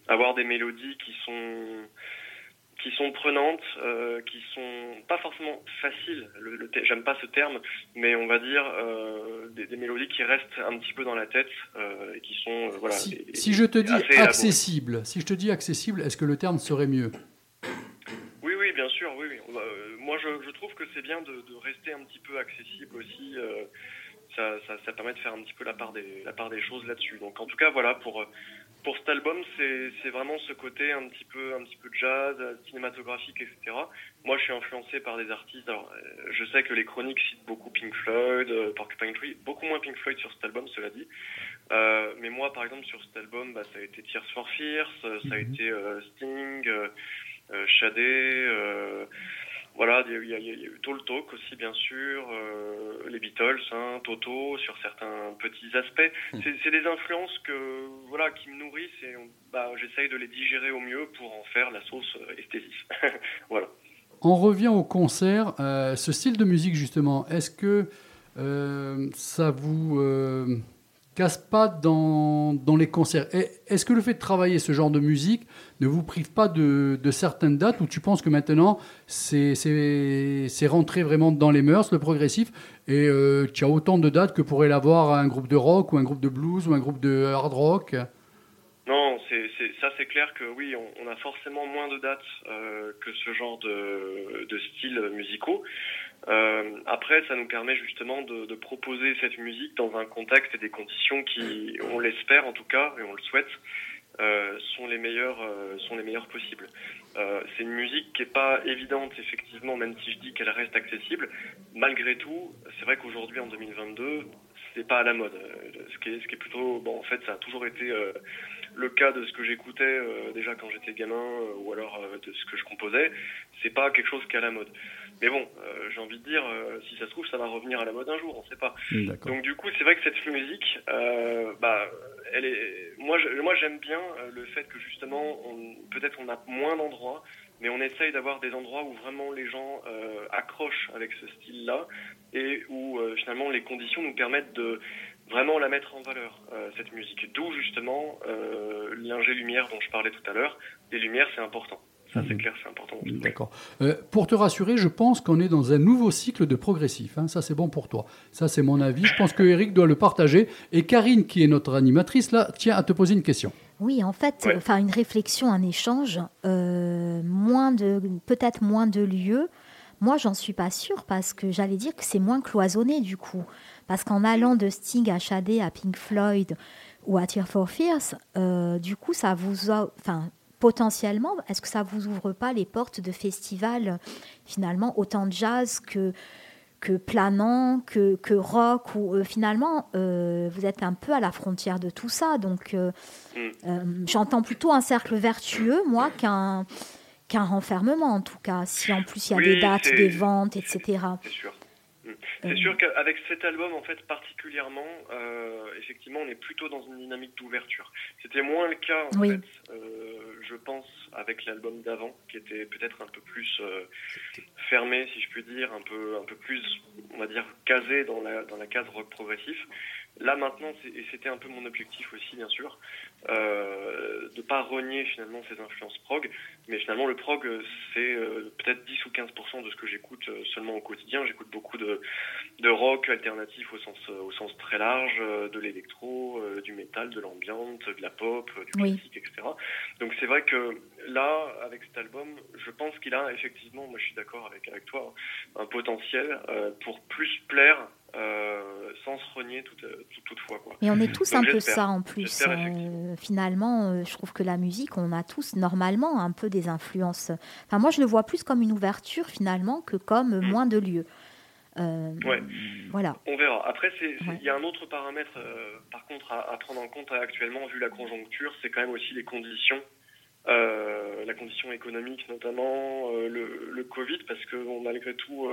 avoir des mélodies qui sont qui sont prenantes, euh, qui sont pas forcément faciles. Le, le J'aime pas ce terme, mais on va dire euh, des, des mélodies qui restent un petit peu dans la tête euh, et qui sont euh, voilà. si, et- si je te dis accessible, si je te dis accessible, est-ce que le terme serait mieux? Oui, oui, bien sûr, oui, oui. Moi, je, je trouve que c'est bien de, de rester un petit peu accessible aussi. ça, ça, ça permet de faire un petit peu la part des, la part des choses là-dessus. Donc, en tout cas, voilà, pour, pour cet album, c'est vraiment ce côté un petit peu, un petit peu jazz, euh, cinématographique, etc. Moi, je suis influencé par des artistes. Alors, euh, je sais que les chroniques citent beaucoup Pink Floyd, euh, Porcupine Tree, beaucoup moins Pink Floyd sur cet album, cela dit. Euh, mais moi, par exemple, sur cet album, bah, ça a été Tears for Fears, ça a Mhm. été euh, Sting. euh, Shadé, euh, voilà, il y, a, il y a eu Talk Talk aussi, bien sûr, euh, les Beatles, hein, Toto, sur certains petits aspects. Hmm. C'est des influences que, voilà, qui me nourrissent et bah, j'essaye de les digérer au mieux pour en faire la sauce euh, esthétique. [laughs] voilà. On revient au concert. Euh, ce style de musique, justement, est-ce que euh, ça vous casse pas dans, dans les concerts. Est-ce que le fait de travailler ce genre de musique ne vous prive pas de, de certaines dates où tu penses que maintenant c'est rentré vraiment dans les mœurs, le progressif, et euh, tu as autant de dates que pourrait l'avoir un groupe de rock ou un groupe de blues ou un groupe de hard rock? Non, ça c'est clair que oui, on, a forcément moins de dates euh, que ce genre de, de styles musicaux. Euh, après, ça nous permet justement de, proposer cette musique dans un contexte et des conditions qui, on l'espère en tout cas, et on le souhaite, euh, sont les meilleures, sont les meilleures possibles. C'est une musique qui est pas évidente effectivement, même si je dis qu'elle reste accessible. Malgré tout, c'est vrai qu'aujourd'hui en 2022, c'est pas à la mode. Ce qui est, ce qui est plutôt, bon, en fait, ça a toujours été le cas de ce que j'écoutais euh, déjà quand j'étais gamin euh, ou alors euh, de ce que je composais. C'est pas quelque chose qui est à la mode. Mais bon, euh, j'ai envie de dire, euh, si ça se trouve, ça va revenir à la mode un jour, on sait pas. Donc du coup, c'est vrai que cette musique, euh, bah, elle est. Moi, je- moi, j'aime bien le fait que justement, on- peut-être on a moins d'endroits, mais on essaye d'avoir des endroits où vraiment les gens euh, accrochent avec ce style-là et où euh, finalement les conditions nous permettent de vraiment la mettre en valeur euh, cette musique. D'où justement euh, l'ingé lumière dont je parlais tout à l'heure. Les lumières, c'est important. Ça, c'est Mhm. clair, c'est important. D'accord. Euh, pour te rassurer, je pense qu'on est dans un nouveau cycle de progressif. hein. Ça, c'est bon pour toi. Ça, c'est mon avis. Je pense que Eric doit le partager. Et Karine, qui est notre animatrice, là, tient à te poser une question. Oui, en fait, Ouais. enfin une réflexion, un échange, euh, moins de, peut-être moins de lieux. Moi, j'en suis pas sûre parce que j'allais dire que c'est moins cloisonné du coup. Parce qu'en allant de Sting à Shadé à Pink Floyd ou à Tear for Fears, euh, du coup, ça vous a, enfin, potentiellement, est-ce que ça vous ouvre pas les portes de festivals finalement autant de jazz que que planant, que, que rock, ou euh, finalement, euh, vous êtes un peu à la frontière de tout ça. Donc, euh, Mm. j'entends plutôt un cercle vertueux, moi, qu'un qu'un renfermement, en tout cas. Si en plus il y a Oui, des dates, des ventes, etc. C'est sûr. C'est Euh. sûr qu'avec cet album, en fait, particulièrement, euh, effectivement, on est plutôt dans une dynamique d'ouverture. C'était moins le cas, en Oui. fait, euh, je pense, avec l'album d'avant, qui était peut-être un peu plus euh, fermé, si je puis dire, un peu, un peu plus, on va dire, casé dans la, dans la case rock progressif. Là maintenant, et c'était un peu mon objectif aussi, bien sûr, euh, de pas renier finalement ces influences prog, mais finalement le prog c'est euh, peut-être 10 ou 15% de ce que j'écoute euh, seulement au quotidien. J'écoute beaucoup de, de rock alternatif au sens, euh, au sens très large, de l'électro, du métal, de l'ambiance, de la pop, du Oui. classique, etc. Donc c'est vrai que là, avec cet album, je pense qu'il a effectivement, moi je suis d'accord avec, avec toi, hein, un potentiel pour plus plaire euh, sans se renier tout, tout- toutefois. Quoi. Et on est tous Donc, un peu ça en plus. Euh. Finalement, euh, je trouve que la musique, on a tous normalement un peu des influences. Enfin, moi, je le vois plus comme une ouverture finalement que comme Mm. moins de lieux. Euh, Ouais. Voilà. On verra. Après, il Ouais. y a un autre paramètre, euh, par contre, à, à prendre en compte actuellement, vu la conjoncture, c'est quand même aussi les conditions, euh, la condition économique notamment, le, le Covid, parce que bon, malgré tout,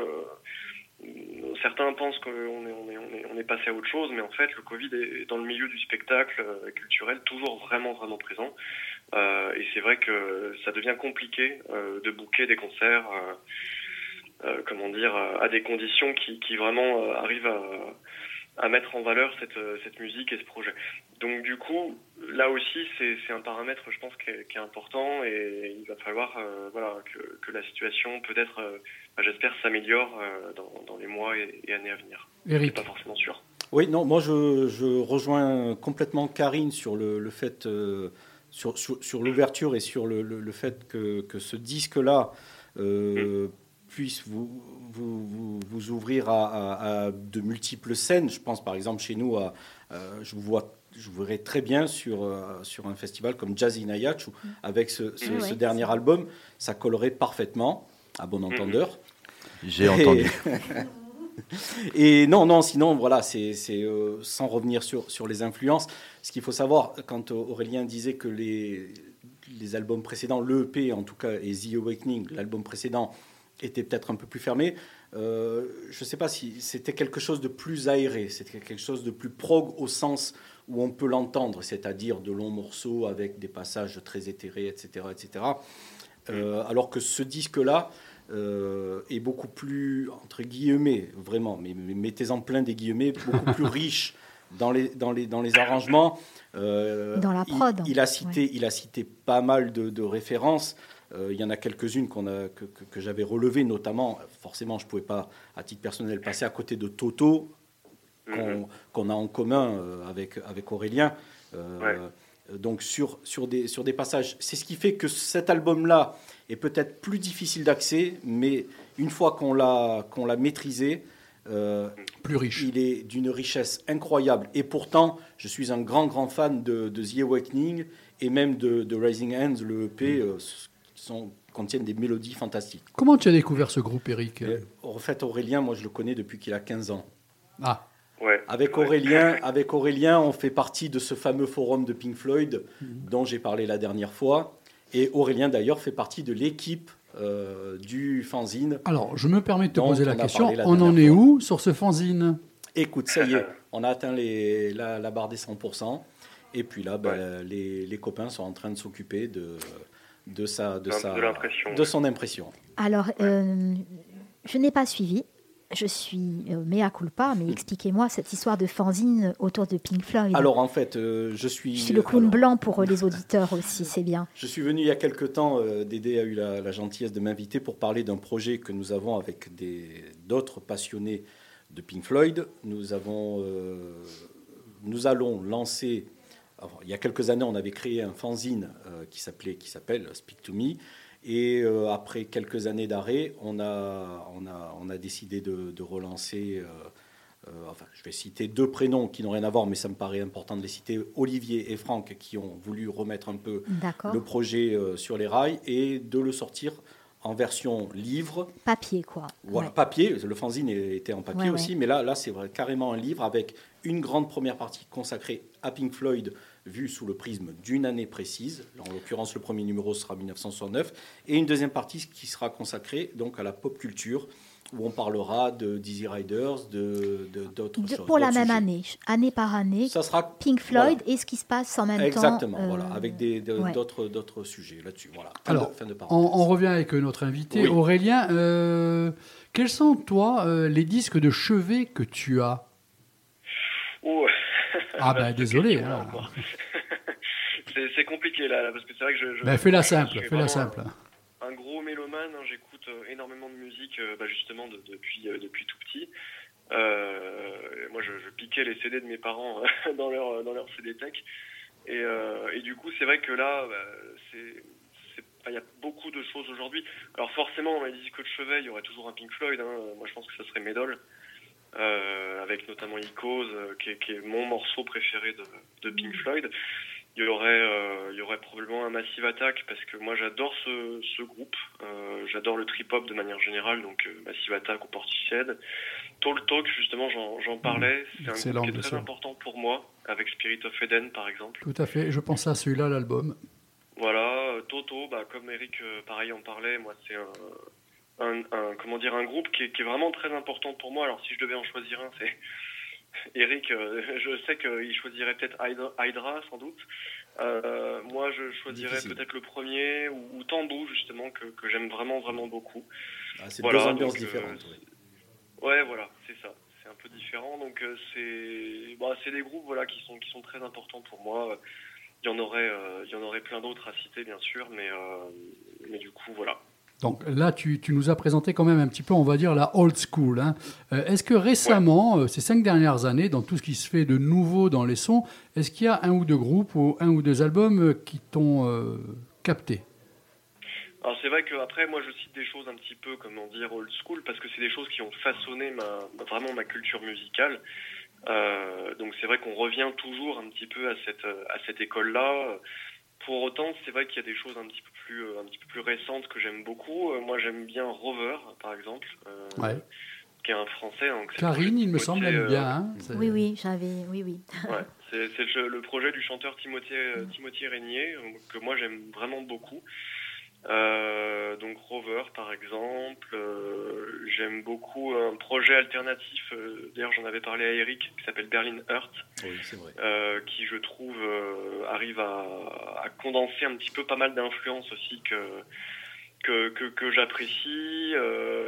certains pensent qu'on est, passé à autre chose, mais en fait, le Covid est dans le milieu du spectacle euh, culturel toujours vraiment, vraiment présent. Euh, et c'est vrai que ça devient compliqué euh, de booker des concerts. comment dire, à des conditions qui, vraiment arrivent à, mettre en valeur cette, musique et ce projet. Donc du coup, là aussi, c'est un paramètre, je pense, qui est, important et il va falloir voilà, que, la situation, peut-être, j'espère, s'améliore euh, dans, dans les mois et, et années à venir. C'est Eric, pas forcément sûr. Oui, non, moi je, je rejoins complètement Karine sur le, le fait, euh, sur, sur, sur l'ouverture et sur le, le, le fait que, que ce disque-là euh, puisse vous, vous, vous, vous ouvrir à, à- à de multiples scènes. Je pense par exemple chez nous, à, je vous vois. Je vous verrais très bien sur, euh, sur un festival comme Jazz in Ayach, où, avec ce, ce- Ouais, ce ouais. dernier album, ça collerait parfaitement, à bon entendeur. J'ai entendu. [laughs] Et non, non, sinon, voilà, c'est euh, sans revenir sur, les influences. Ce qu'il faut savoir, quand Aurélien disait que les, albums précédents, le EP en tout cas, et The Awakening, l'album précédent, était peut-être un peu plus fermé. Euh, je ne sais pas si c'était quelque chose de plus aéré, c'était quelque chose de plus prog au sens où on peut l'entendre, c'est-à-dire de longs morceaux avec des passages très éthérés, etc. etc. Euh, alors que ce disque-là euh, est beaucoup plus, entre guillemets, vraiment, mais, mettez-en plein des guillemets, beaucoup plus [laughs] riche dans les, dans les, dans les arrangements. dans la prod. Il, a, cité, il a cité pas mal de, de références. Euh, il y en a quelques-unes qu'on a, que, que, j'avais relevées, notamment, forcément, je ne pouvais pas, à titre personnel, passer à côté de Toto, qu'on mhm. a en commun euh, avec, avec Aurélien. Euh, donc, sur, sur, des, sur des passages. C'est ce qui fait que cet album-là est peut-être plus difficile d'accès, mais une fois qu'on l'a qu'on l'a maîtrisé, plus riche. Il est d'une richesse incroyable. Et pourtant, je suis un grand, grand fan de, de The Awakening et même de, de Rising Hands, le EP contiennent des mélodies fantastiques. Comment tu as découvert ce groupe, Eric? En fait, Aurélien, moi, je le connais depuis qu'il a 15 ans. Ah. Ouais. Avec Aurélien, avec Aurélien, on fait partie de ce fameux forum de Pink Floyd mhm. dont j'ai parlé la dernière fois. Et Aurélien, d'ailleurs, fait partie de l'équipe euh, du fanzine. Alors, je me permets de te poser la question. on en est où sur ce fanzine? Écoute, ça y est, on a atteint les, la, barre des 100%. Et puis là, ben, les, les, copains sont en train de s'occuper de, de, sa, de, sa, de, son impression Alors, euh, je n'ai pas suivi. Je suis euh, mea culpa, mais expliquez-moi cette histoire de fanzine autour de Pink Floyd. Alors en fait, euh, je suis. Je suis le clown blanc pour les [laughs] auditeurs aussi, c'est bien. Je suis venu il y a quelque temps. Dédé a eu la, la gentillesse de m'inviter pour parler d'un projet que nous avons avec d'autres passionnés de Pink Floyd. Nous avons, nous allons lancer il y a quelques années, on avait créé un fanzine euh, qui s'appelait, qui s'appelle Speak to Me. Et euh, après quelques années d'arrêt, on a, on, a, on a décidé de, relancer. Euh, enfin, je vais citer deux prénoms qui n'ont rien à voir, mais ça me paraît important de les citer Olivier et Franck, qui ont voulu remettre un peu le projet sur les rails et de le sortir en version livre. Papier, quoi. Voilà, papier. Le fanzine était en papier aussi, mais là, là c'est carrément un livre avec une grande première partie consacrée à Pink Floyd, vue sous le prisme d'une année précise. En l'occurrence, le premier numéro sera 1969, et une deuxième partie qui sera consacrée donc à la pop culture où on parlera de Dizzy Riders, de d'autres choses. Pour la même année, année par année. Ça sera Pink Floyd et ce qui se passe en même temps. Exactement, voilà, euh, avec d'autres d'autres sujets là-dessus. Voilà. Alors, on, revient avec notre invité Aurélien. Euh, quels sont toi euh, les disques de chevet que tu as? Oh. Ah ben désolé. [laughs] c'est compliqué là, parce que c'est vrai que je. je ben, fais-la simple, fais-la simple. Un, gros mélomane, hein, j'écoute euh, énormément de musique, euh, bah, justement depuis euh, depuis tout petit. moi, je, piquais les CD de mes parents [laughs] dans leur dans leur CD tech, et, et du coup, c'est vrai que là, bah, c'est il y a beaucoup de choses aujourd'hui. Alors forcément, dans les disques de chevet, il y aurait toujours un Pink Floyd. Hein. Moi, je pense que ça serait Medal. Euh, avec notamment Icos, euh, qui, qui, est mon morceau préféré de, de Pink Floyd. Il y aurait, euh, il y aurait probablement un Massive Attack parce que moi j'adore ce, ce groupe, j'adore le trip hop de manière générale, donc Massive Attack ou Portishead. Talk Talk, justement, j'en parlais, c'est un groupe qui est très important pour moi, avec Spirit of Eden par exemple. Tout à fait, je pense à celui-là, l'album. Voilà, Toto, bah, comme Eric, pareil, en parlait, moi c'est un, un, comment dire un groupe qui est, qui est, vraiment très important pour moi. Alors si je devais en choisir un, c'est [laughs] Eric. Euh, je sais qu'il choisirait peut-être Hydra, sans doute. Euh, moi, je choisirais peut-être le premier ou, ou Tambou justement que, que j'aime vraiment vraiment beaucoup. Ah, c'est voilà, deux ambiances euh, différentes. ouais. voilà, c'est ça. C'est un peu différent. Donc c'est bah, c'est des groupes voilà qui sont qui sont très importants pour moi. Il y en aurait il y en aurait plein d'autres à citer bien sûr, mais mais du coup voilà. Donc là, tu, nous as présenté quand même un petit peu, on va dire, la old school. Hein. Euh, est-ce que récemment, euh, ces cinq dernières années, dans tout ce qui se fait de nouveau dans les sons, est-ce qu'il y a un ou deux groupes ou un ou deux albums euh, qui t'ont capté? Alors c'est vrai qu'après moi je cite des choses un petit peu comment dire old school parce que c'est des choses qui ont façonné ma, vraiment ma culture musicale. donc c'est vrai qu'on revient toujours un petit peu à cette à cette école là. Pour autant, c'est vrai qu'il y a des choses un petit peu plus, euh, un petit peu plus récentes que j'aime beaucoup. Euh, moi, j'aime bien Rover, par exemple, euh, qui est un Français. Donc Karine, il me Timothée, semble, aime bien. hein, Oui, oui, j'avais. Oui, oui. [laughs] Ouais, c'est le, le projet du chanteur Timothée, Régnier, que moi j'aime vraiment beaucoup. Euh, donc Rover par exemple, Euh, j'aime beaucoup un projet alternatif, euh, d'ailleurs j'en avais parlé à Eric, qui s'appelle Berlin Earth, Oui, c'est vrai. qui je trouve arrive à, à condenser un petit peu pas mal d'influences aussi que, que, que, que j'apprécie.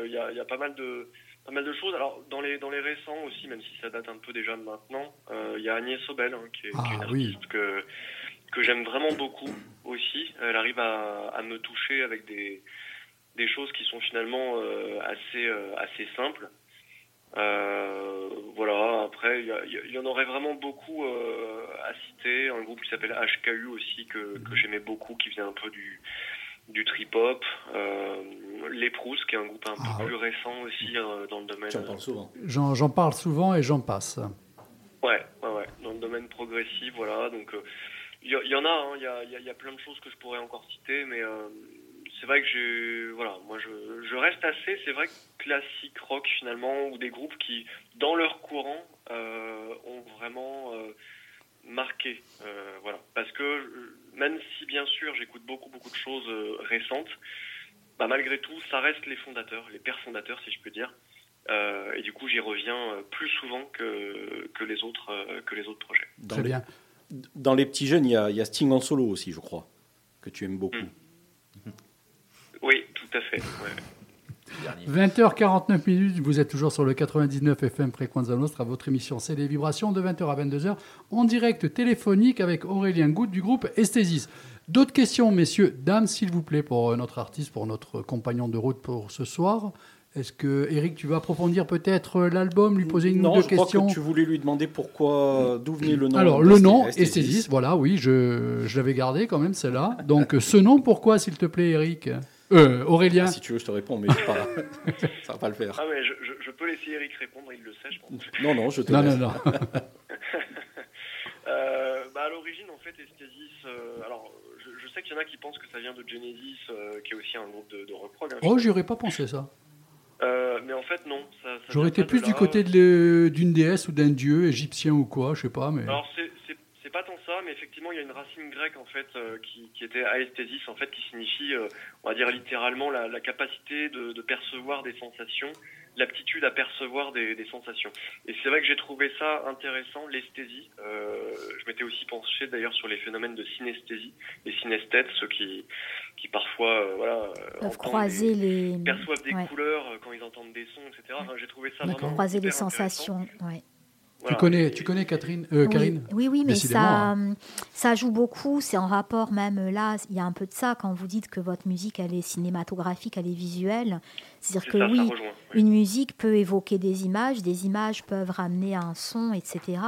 Il y, a, y a pas mal de pas mal de choses. Alors dans les dans les récents aussi, même si ça date un peu déjà de maintenant, il y a Agnès Sobel hein, qui est, qui est Ah, une oui. artiste que que j'aime vraiment beaucoup aussi. Elle arrive à, à me toucher avec des des choses qui sont finalement euh, assez euh, assez simples. Euh, voilà, après, il y, en aurait vraiment beaucoup euh, à citer. Un groupe qui s'appelle HKU aussi, que, que j'aimais beaucoup, qui vient un peu du, du trip-hop. Euh, Les Proust, qui est un groupe un Ah, peu plus récent aussi euh, dans le domaine. Tu en parles souvent. J'en j'en parle souvent et j'en passe. Ouais, ouais, ouais, dans le domaine progressif, voilà. Donc, euh, il y, en a, hein, il il y a- y a plein de choses que je pourrais encore citer, mais euh, c'est vrai que j'ai, voilà, moi je, reste assez, c'est vrai, classique rock finalement, ou des groupes qui, dans leur courant, euh, ont vraiment euh, marqué, voilà. Parce que même si bien sûr j'écoute beaucoup, beaucoup de choses récentes, bah, malgré tout, ça reste les fondateurs, les pères fondateurs, si je peux dire. Et du coup, j'y reviens plus souvent que, que, les, autres, que les autres projets. Très bien. Dans les petits jeunes, il y, a, il y a Sting en solo aussi, je crois, que tu aimes beaucoup. Mm. Oui, tout à fait. ouais. 20h49 minutes, vous êtes toujours sur le 99 FM Frequenza Nostra, votre émission C'est des vibrations de 20h à 22h en direct téléphonique avec Aurélien Goutte du groupe Esthésis. D'autres questions, messieurs, dames, s'il vous plaît, pour euh, notre artiste, pour notre compagnon de route pour ce soir. Est-ce que, Eric, tu vas approfondir peut-être euh, l'album, lui poser une non, ou deux je crois questions? que tu voulais lui demander pourquoi, d'où venait le nom. Alors, le nom, Esthésis. Esthésis, voilà, oui, je, je l'avais gardé quand même, celle-là. Donc, euh, ce nom, pourquoi, s'il te plaît, Eric? Euh, Aurélien Si tu veux, je te réponds, mais pas, [laughs] ça va pas le faire. Ah ouais, je, je, je peux laisser Eric répondre, il le sait, je pense. Non, non, je te Non, laisse. non, non. [laughs] Euh, bah, à l'origine, en fait, Esthesis, euh, alors, je, je sais qu'il y en a qui pensent que ça vient de Genesis, euh, qui est aussi un groupe de, de rock prog. hein, je Oh, j'y aurais pas pensé ça. Euh, mais en fait, non. Ça, ça J'aurais été plus du côté d'une déesse ou d'un dieu égyptien ou quoi, je sais pas, mais. Alors c'est pas tant ça, mais effectivement il y a une racine grecque en fait euh, qui, qui était aesthésis en fait qui signifie, euh, on va dire littéralement la, la capacité de, de percevoir des sensations, l'aptitude à percevoir des, des sensations. Et c'est vrai que j'ai trouvé ça intéressant, l'esthésie. Euh, je m'étais aussi penché d'ailleurs sur les phénomènes de synesthésie, les synesthètes, ceux qui qui parfois euh, voilà Peuvent croiser des- les. perçoivent des ouais. couleurs euh, quand ils entendent des sons, etc. Enfin, j'ai trouvé ça vraiment Croiser les sensations. ouais. Tu Voilà. connais, tu connais Catherine, euh, Oui, Karine Oui, oui, mais Décidément, ça, hein. ça joue beaucoup. C'est en rapport même là. Il y a un peu de ça quand vous dites que votre musique, elle est cinématographique, elle est visuelle. C'est-à-dire C'est que ça, ça oui, rejoint, une musique peut évoquer des images, des images peuvent ramener à un son, etc.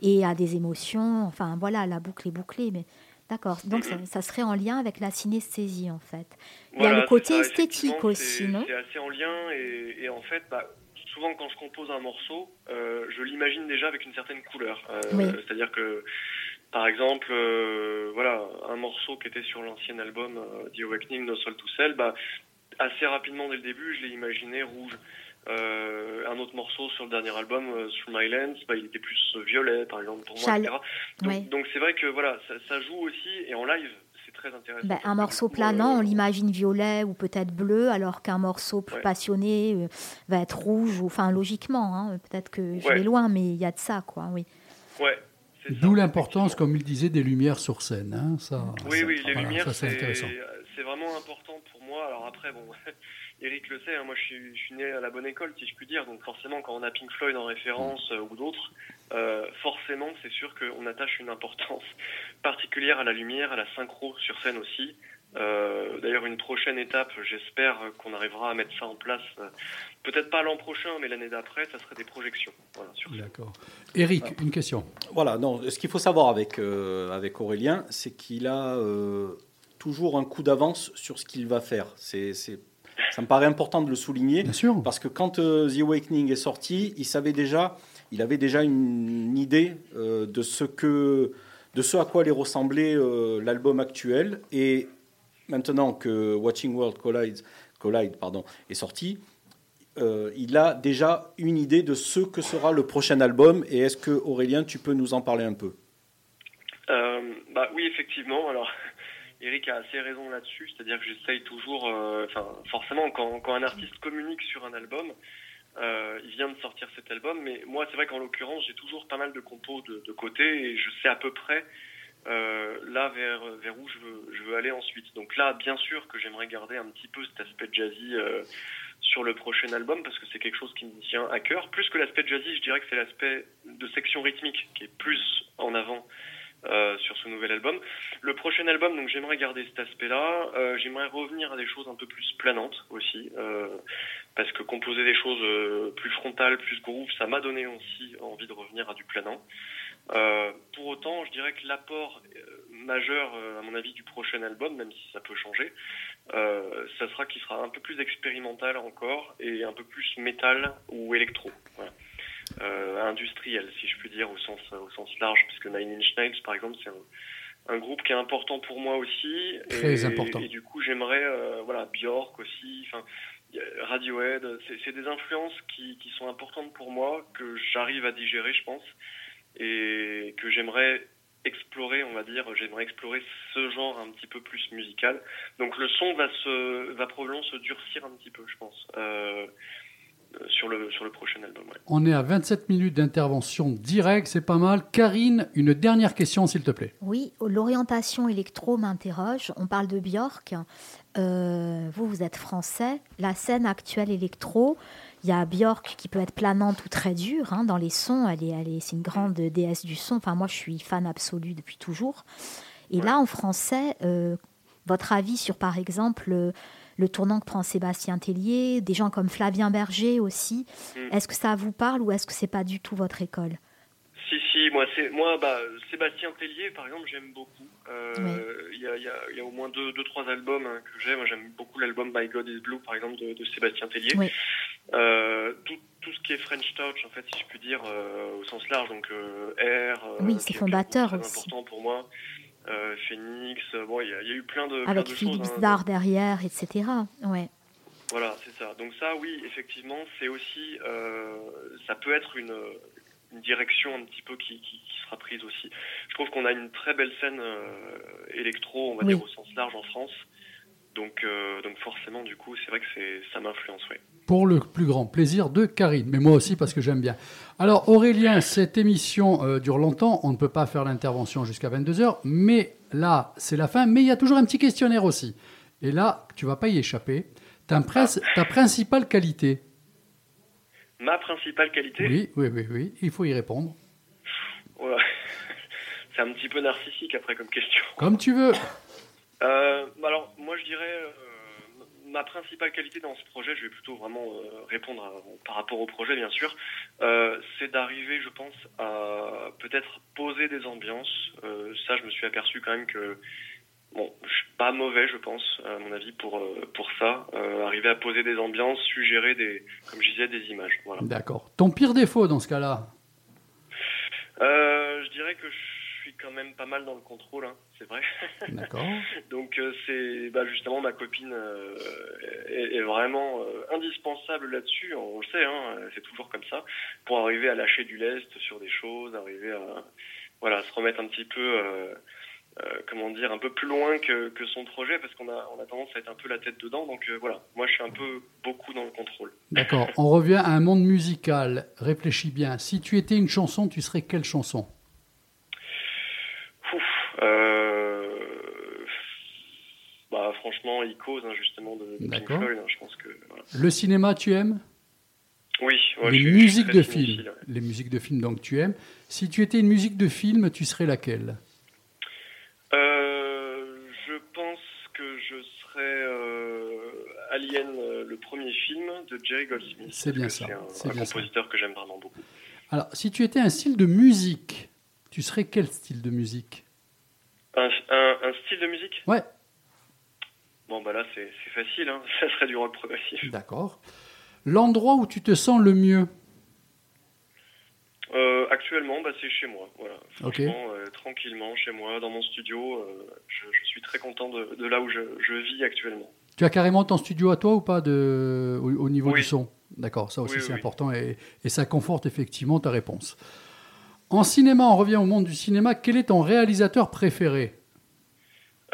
Et à des émotions. Enfin, voilà, la boucle est bouclée. Mais d'accord. Donc, ça, ça serait en lien avec la synesthésie, en fait. Il y a Voilà, le côté ça, esthétique aussi, non? C'est assez en lien et, et en fait, bah, souvent quand je compose un morceau, euh, je l'imagine déjà avec une certaine couleur. Euh, Oui. C'est-à-dire que, par exemple, euh, voilà, un morceau qui était sur l'ancien album The Awakening, No Soul to Sell, bah, assez rapidement dès le début, je l'ai imaginé rouge. Un autre morceau sur le dernier album, Through My Lens, bah, il était plus violet, par exemple, pour moi, Chale- etc. Donc Oui. c'est vrai que voilà, ça, ça joue aussi et en live, très intéressant. Ben, un morceau planant, euh, on l'imagine violet ou peut-être bleu, alors qu'un morceau plus Ouais. passionné euh, va être rouge. Ou, enfin, logiquement, hein, peut-être que je Ouais. vais loin, mais il y a de ça, quoi. Oui. Ouais. D'où l'importance, comme il disait, des lumières sur scène. hein, ça, Oui, ça- oui, les voilà, lumières, c'est c'est intéressant. c'est vraiment important pour moi. Alors après, bon, [laughs] Eric le sait, hein, moi je suis, je suis né à la bonne école, si je puis dire. Donc forcément, quand on a Pink Floyd en référence euh, ou d'autres, euh, forcément, c'est sûr qu'on attache une importance particulière à la lumière, à la synchro sur scène aussi. Euh, D'ailleurs, une prochaine étape, j'espère qu'on arrivera à mettre ça en place. euh, Peut-être pas l'an prochain, mais l'année d'après, ça serait des projections. Voilà. D'accord. Eric, une question. Voilà, non, ce qu'il faut savoir avec, euh, avec Aurélien, c'est qu'il a euh, toujours un coup d'avance sur ce qu'il va faire. C'est, c'est- ça me paraît important de le souligner. Bien sûr. Parce que quand euh, The Awakening est sorti, il savait déjà, il avait déjà une, idée euh, de ce que, de ce à quoi allait ressembler euh, l'album actuel. Et maintenant que Watching World Collide, Collide pardon, est sorti, euh, il a déjà une idée de ce que sera le prochain album. Et est-ce que Aurélien, tu peux nous en parler un peu? Euh, bah oui, effectivement. Alors, Eric a assez raison là-dessus, c'est-à-dire que j'essaye toujours, euh, enfin, forcément, quand, quand un artiste communique sur un album, euh, il vient de sortir cet album, mais moi, c'est vrai qu'en l'occurrence, j'ai toujours pas mal de compos de, côté et je sais à peu près euh, là vers, vers où je veux, je veux aller ensuite. Donc là, bien sûr que j'aimerais garder un petit peu cet aspect jazzy sur le prochain album parce que c'est quelque chose qui me tient à cœur. Plus que l'aspect jazzy, je dirais que c'est l'aspect de section rythmique qui est plus en avant euh, sur ce nouvel album. Le prochain album, donc j'aimerais garder cet aspect-là. Euh, j'aimerais revenir à des choses un peu plus planantes aussi, euh, parce que composer des choses plus frontales, plus groove, ça m'a donné aussi envie de revenir à du planant. Pour autant, je dirais que l'apport majeur, à mon avis, du prochain album, même si ça peut changer, ça sera qu'il sera un peu plus expérimental encore et un peu plus métal ou électro. Voilà euh, industriel, si je puis dire, au sens, au sens large, puisque Nine Inch Nails, par exemple, c'est un, un groupe qui est important pour moi aussi. Très et, important. Et, du coup, j'aimerais, euh, voilà, Björk aussi, Radiohead, c'est c'est des influences qui, qui sont importantes pour moi, que j'arrive à digérer, je pense, et que j'aimerais explorer, on va dire, j'aimerais explorer ce genre un petit peu plus musical. Donc le son va se, va probablement se durcir un petit peu, je pense. Euh, sur le, sur le prochain album. Ouais. On est à 27 minutes d'intervention directe, c'est pas mal. Karine, une dernière question, s'il te plaît. Oui, l'orientation électro m'interroge. On parle de Björk. Euh, vous, vous êtes français. La scène actuelle électro, il y a Björk qui peut être planante ou très dure hein, dans les sons. Elle est, elle est, c'est une grande déesse du son. Enfin, moi, je suis fan absolu depuis toujours. Et ouais. là, en français, euh, votre avis sur, par exemple, euh, le tournant que prend Sébastien Tellier, des gens comme Flavien Berger aussi. Mm. Est-ce que ça vous parle ou est-ce que c'est pas du tout votre école? Si, si, moi, c'est, moi bah, Sébastien Tellier, par exemple, j'aime beaucoup. Il euh, oui. y, a, y, y, a, au moins deux, deux trois albums hein, que j'aime. J'aime beaucoup l'album My God is Blue, par exemple, de, de Sébastien Tellier. Oui. Euh, tout, tout, ce qui est French Touch, en fait, si je puis dire, euh, au sens large, donc R. oui, c'est fondateur aussi. important pour moi. Euh, Phoenix, bon, il y, y, a eu plein de, Avec plein de choses. Hein. derrière, etc. Ouais. Voilà, c'est ça. Donc ça, oui, effectivement, c'est aussi, euh, ça peut être une, une, direction un petit peu qui, qui, qui, sera prise aussi. Je trouve qu'on a une très belle scène euh, électro, on va oui. dire au sens large en France. Donc, euh, donc forcément, du coup, c'est vrai que ça m'influence, oui. Pour le plus grand plaisir de Karine, mais moi aussi parce que j'aime bien. Alors Aurélien, cette émission euh, dure longtemps, on ne peut pas faire l'intervention jusqu'à 22h, mais là, c'est la fin, mais il y a toujours un petit questionnaire aussi. Et là, tu vas pas y échapper. Ta, ta principale qualité Ma principale qualité Oui, oui, oui, oui, il faut y répondre. Voilà. [laughs] c'est un petit peu narcissique après comme question. Comme tu veux. Euh, alors, moi, je dirais, euh, ma principale qualité dans ce projet, je vais plutôt vraiment euh, répondre à, par rapport au projet, bien sûr, euh, c'est d'arriver, je pense, à peut-être poser des ambiances. Euh, ça, je me suis aperçu quand même que, bon, je suis pas mauvais, je pense, à mon avis, pour, pour ça. arriver à poser des ambiances, suggérer des, comme je disais, des images. Voilà. D'accord. Ton pire défaut dans ce cas-là? Je dirais que je suis quand même pas mal dans le contrôle, hein, c'est vrai. [laughs] D'accord. Donc euh, c'est bah, justement ma copine euh, est, est, vraiment euh, indispensable là-dessus. On le sait, hein, c'est toujours comme ça pour arriver à lâcher du lest sur des choses, arriver à voilà se remettre un petit peu comment dire un peu plus loin que, que son projet parce qu'on a on a tendance à être un peu la tête dedans. Donc voilà, moi je suis un peu beaucoup dans le contrôle. D'accord. On revient à un monde musical. Réfléchis bien. Si tu étais une chanson, tu serais quelle chanson? Bah, franchement, Icos, hein, justement, de, de Pink Floyd, hein, je pense que... Voilà. Le cinéma, tu aimes? Oui. Ouais, les je, musiques je de film. Ouais. Les musiques de film, donc, tu aimes. Si tu étais une musique de film, tu serais laquelle? Euh, Je pense que je serais euh, Alien, euh, le premier film de Jerry Goldsmith. C'est bien ça. C'est un, un compositeur ça. que j'aime vraiment beaucoup. Alors, si tu étais un style de musique, tu serais quel style de musique? Un, un, un, style de musique? Ouais. Bon, bah là, c'est facile, hein. [laughs] ça serait du rock progressif. D'accord. L'endroit où tu te sens le mieux? Euh, Actuellement, bah, c'est chez moi. Voilà. Okay. Euh, tranquillement, chez moi, dans mon studio. Euh, je, je, suis très content de, de, là où je, je vis actuellement. Tu as carrément ton studio à toi ou pas de, au, au niveau Oui. du son? D'accord, ça aussi Oui, c'est oui. important et, et ça conforte effectivement ta réponse. En cinéma, on revient au monde du cinéma. Quel est ton réalisateur préféré?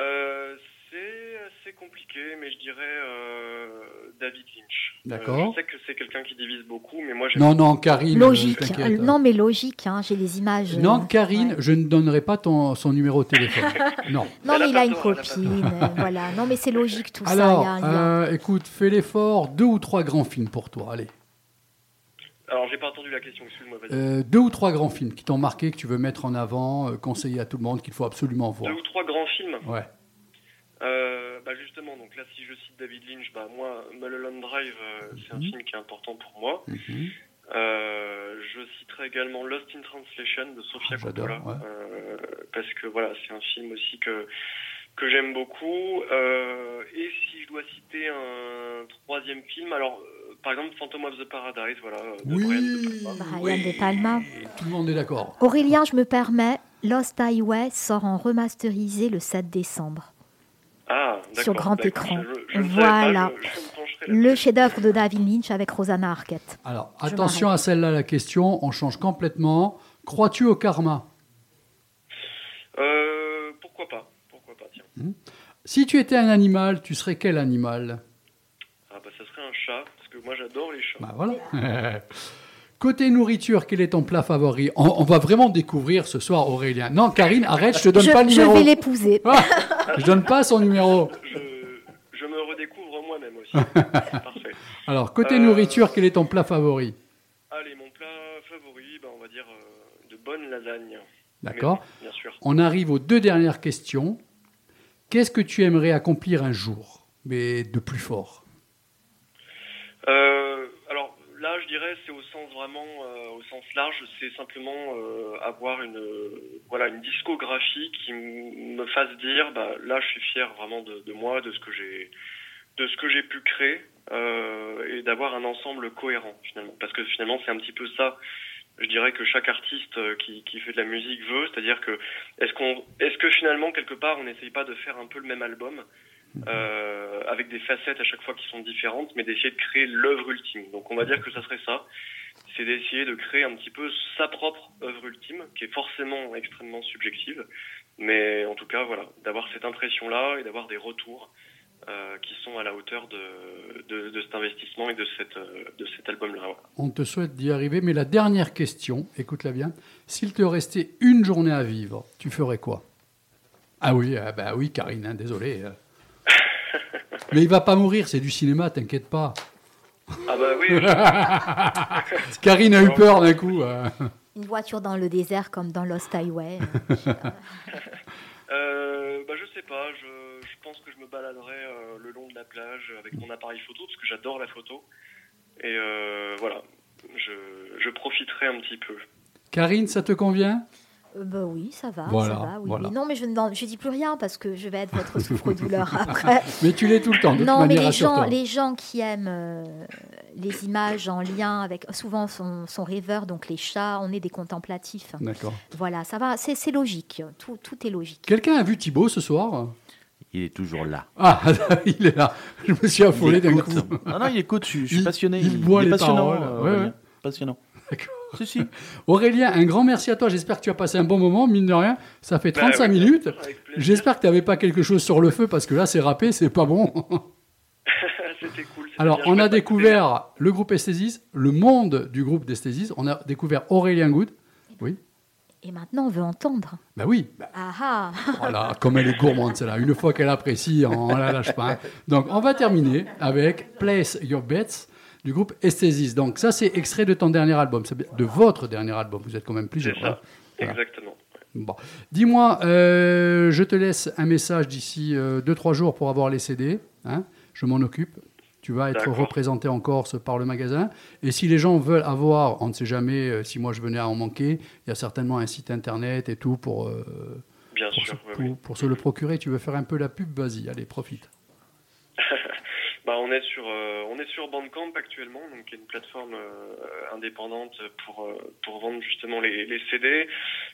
Euh, c'est assez compliqué, mais je dirais euh, David Lynch. D'accord. Euh, je sais que c'est quelqu'un qui divise beaucoup, mais moi j'aime Non, non, Karine. Logique. euh. Euh, Non, mais logique. hein, J'ai les images. euh, Non, Karine, ouais. je ne donnerai pas ton, son numéro de téléphone. [laughs] non. Non, mais il a une copine. voilà. Non, mais c'est logique tout Alors, ça. il y a- il y a- euh, écoute, fais l'effort. Deux ou trois grands films pour toi. Allez. Alors j'ai pas entendu la question, excuse-moi. Euh, deux ou trois grands films qui t'ont marqué, que tu veux mettre en avant, euh, conseiller à tout le monde, qu'il faut absolument voir. Deux ou trois grands films. Ouais. Euh, bah justement, donc là, si je cite David Lynch, bah moi, Mulholland Drive, euh, c'est un Mhm. film qui est important pour moi. Mhm. Je citerai également Lost in Translation de Sofia Ah, Coppola, ouais. parce que voilà, c'est un film aussi que que j'aime beaucoup. Euh, et si je dois citer un troisième film, alors euh, par exemple Phantom of the Paradise, voilà. euh, de Brian De Palma. Brian De Palma. Tout le monde est d'accord. Aurélien, je me permets, Lost Highway sort en remasterisé le 7 décembre. Ah. Sur grand écran. je- je Voilà. pas, je- je me pencherai Le chef-d'œuvre de David Lynch avec Rosanna Arquette. Alors, Je attention à celle-là, la question. On change complètement. Crois-tu au karma? Euh, pourquoi pas. Si tu étais un animal, tu serais quel animal Ah bah ça serait un chat, parce que moi j'adore les chats. Bah voilà. [laughs] Côté nourriture, quel est ton plat favori? On, on va vraiment découvrir ce soir Aurélien. Non, Karine, arrête, je te donne Je, pas le je numéro. vais l'épouser. Ah, je donne pas son numéro. [laughs] Je, je me redécouvre moi-même aussi. [laughs] Parfait. Alors, côté Euh, nourriture, quel est ton plat favori? Allez, mon plat favori, bah, on va dire euh, de bonnes lasagnes. D'accord Bien sûr. On arrive aux deux dernières questions. Qu'est-ce que tu aimerais accomplir un jour, mais de plus fort Euh, alors là, je dirais, c'est au sens vraiment, euh, au sens large, c'est simplement euh, avoir une, voilà, une discographie qui me fasse dire, bah, là, je suis fier vraiment de, de moi, de ce que j'ai, de ce que j'ai pu créer, et d'avoir un ensemble cohérent finalement. Parce que finalement, c'est un petit peu ça. Je dirais que chaque artiste euh, qui, qui fait de la musique veut, c'est-à-dire que est-ce qu'on, est-ce que finalement quelque part on n'essaye pas de faire un peu le même album euh, avec des facettes à chaque fois qui sont différentes, mais d'essayer de créer l'œuvre ultime. Donc on va dire que ça serait ça, c'est d'essayer de créer un petit peu sa propre œuvre ultime, qui est forcément extrêmement subjective, mais en tout cas voilà, d'avoir cette impression-là et d'avoir des retours euh, qui sont à la hauteur de, de, de cet investissement et de, cette, euh, de cet album-là. On te souhaite d'y arriver, mais la dernière question, écoute-la bien. S'il te restait une journée à vivre, tu ferais quoi? Ah oui, ah bah oui, Karine, hein, désolé. euh. [laughs] Mais il va pas mourir, c'est du cinéma, t'inquiète pas. Ah bah oui, je- [laughs] Karine a eu peur d'un coup. euh. Une voiture dans le désert comme dans Lost Highway. [laughs] Euh, bah, je sais pas, je, pense que je me baladerai euh, le long de la plage avec mon appareil photo parce que j'adore la photo. Et euh, voilà, je profiterai un petit peu. Karine, ça te convient? Bah oui, ça va, Voilà, ça va. Oui, voilà. oui. Non, mais je ne je dis plus rien parce que je vais être votre [laughs] souffre-douleur après. [laughs] Mais tu l'es tout le temps, de toute non, mais les gens, les gens qui aiment euh, les images en lien avec, souvent sont, sont rêveurs, donc les chats, on est des contemplatifs. D'accord. Voilà, ça va, c'est c'est logique, tout, tout est logique. Quelqu'un a vu Thibaut ce soir? Il est toujours là. Ah, [laughs] il est là. Je me suis affolé d'un coup. Ah non, il écoute, je, suis- je suis Il- passionné. il boit est les passionnant. paroles. euh, ouais. Passionnant. D'accord. Si, si. Aurélien, un grand merci à toi. J'espère que tu as passé un bon moment, mine de rien. Ça fait Bah 35 oui, minutes. J'espère que tu n'avais pas quelque chose sur le feu parce que là, c'est râpé, c'est pas bon. [laughs] C'était cool. Alors, bien on a découvert le groupe Esthesis, le monde du groupe d'Esthesis. On a découvert Aurélien Good. Oui. Et maintenant, on veut entendre. Bah oui. Bah, Ah ah voilà, comme elle est gourmande, celle-là. Une fois qu'elle apprécie, on la lâche pas. hein. Donc, on va terminer avec Place Your Bets du groupe Esthesis. Donc, ça, c'est extrait de ton dernier album, de votre dernier album. Vous êtes quand même plusieurs. C'est ça, hein. Voilà. exactement. Bon. Dis-moi, euh, je te laisse un message d'ici 2-3 jours pour avoir les CD. hein. Je m'en occupe. Tu vas être représenté en Corse par le magasin. Et si les gens veulent avoir, on ne sait jamais euh, si moi je venais à en manquer, il y a certainement un site internet et tout pour, euh, Bien pour, sûr. se, oui, pour- oui. pour se le procurer. Tu veux faire un peu la pub? Vas-y, allez, profite. [laughs] Bah, on est sur euh, on est sur Bandcamp actuellement, donc qui est une plateforme euh, indépendante pour euh, pour vendre justement les, les CD.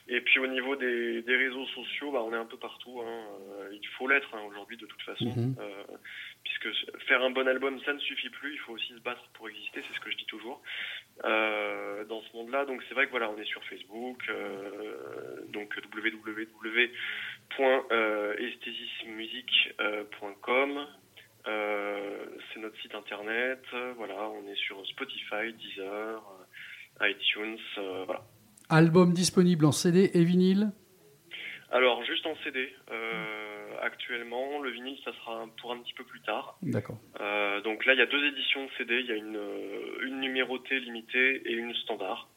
Et puis au niveau des, des réseaux sociaux, bah, on est un peu partout. Hein. Il faut l'être hein, aujourd'hui de toute façon, Mhm. puisque faire un bon album, ça ne suffit plus. Il faut aussi se battre pour exister, c'est ce que je dis toujours. Dans ce monde-là, donc c'est vrai que voilà, on est sur Facebook, donc www.esthésismusique.com. Euh, c'est notre site internet. Voilà, on est sur Spotify, Deezer, euh, iTunes. euh, voilà. Album disponible en CD et vinyle Alors, juste en CD, euh, actuellement, le vinyle, ça sera pour un petit peu plus tard. D'accord. Euh, donc là, il y a deux éditions de CD. Il y a une, une numérotée limitée et une standard.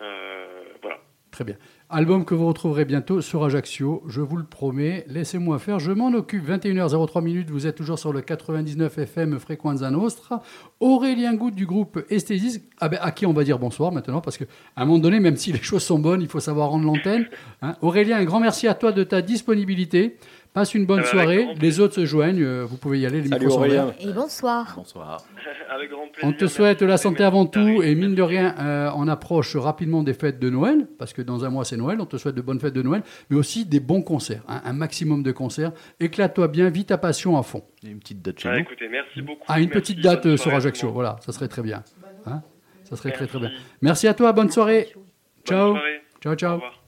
Euh, voilà. Très bien. Album que vous retrouverez bientôt sur Ajaccio, je vous le promets. Laissez-moi faire, je m'en occupe. 21h03 minutes, vous êtes toujours sur le 99 FM Frequenza Nostra. Aurélien Goutte du groupe Esthésis, ah ben, à qui on va dire bonsoir maintenant, parce qu'à un moment donné, même si les choses sont bonnes, il faut savoir rendre l'antenne. hein. Aurélien, un grand merci à toi de ta disponibilité. Passe une bonne Euh, avec soirée. Les autres se joignent, euh, vous pouvez y aller. Les Salut micros sont Aurélien. Et bonsoir. Bonsoir. [laughs] Avec grand plaisir. On te Merci souhaite la santé merci avant tout et mine de Merci. rien, euh, on approche rapidement des fêtes de Noël parce que dans un mois c'est Noël. On te souhaite de bonnes fêtes de Noël, mais aussi des bons concerts, hein, un maximum de concerts. Éclate-toi bien, vis ta passion à fond. Il y a une petite date chez Ah, nous. écoutez, merci beaucoup. Ah, une Merci, petite date euh, sur Ajaccio, voilà, ça serait très bien. Hein ça serait très très bien. Merci. Merci à toi, bonne soirée. Bonne Ciao. soirée. Ciao, Au ciao. revoir.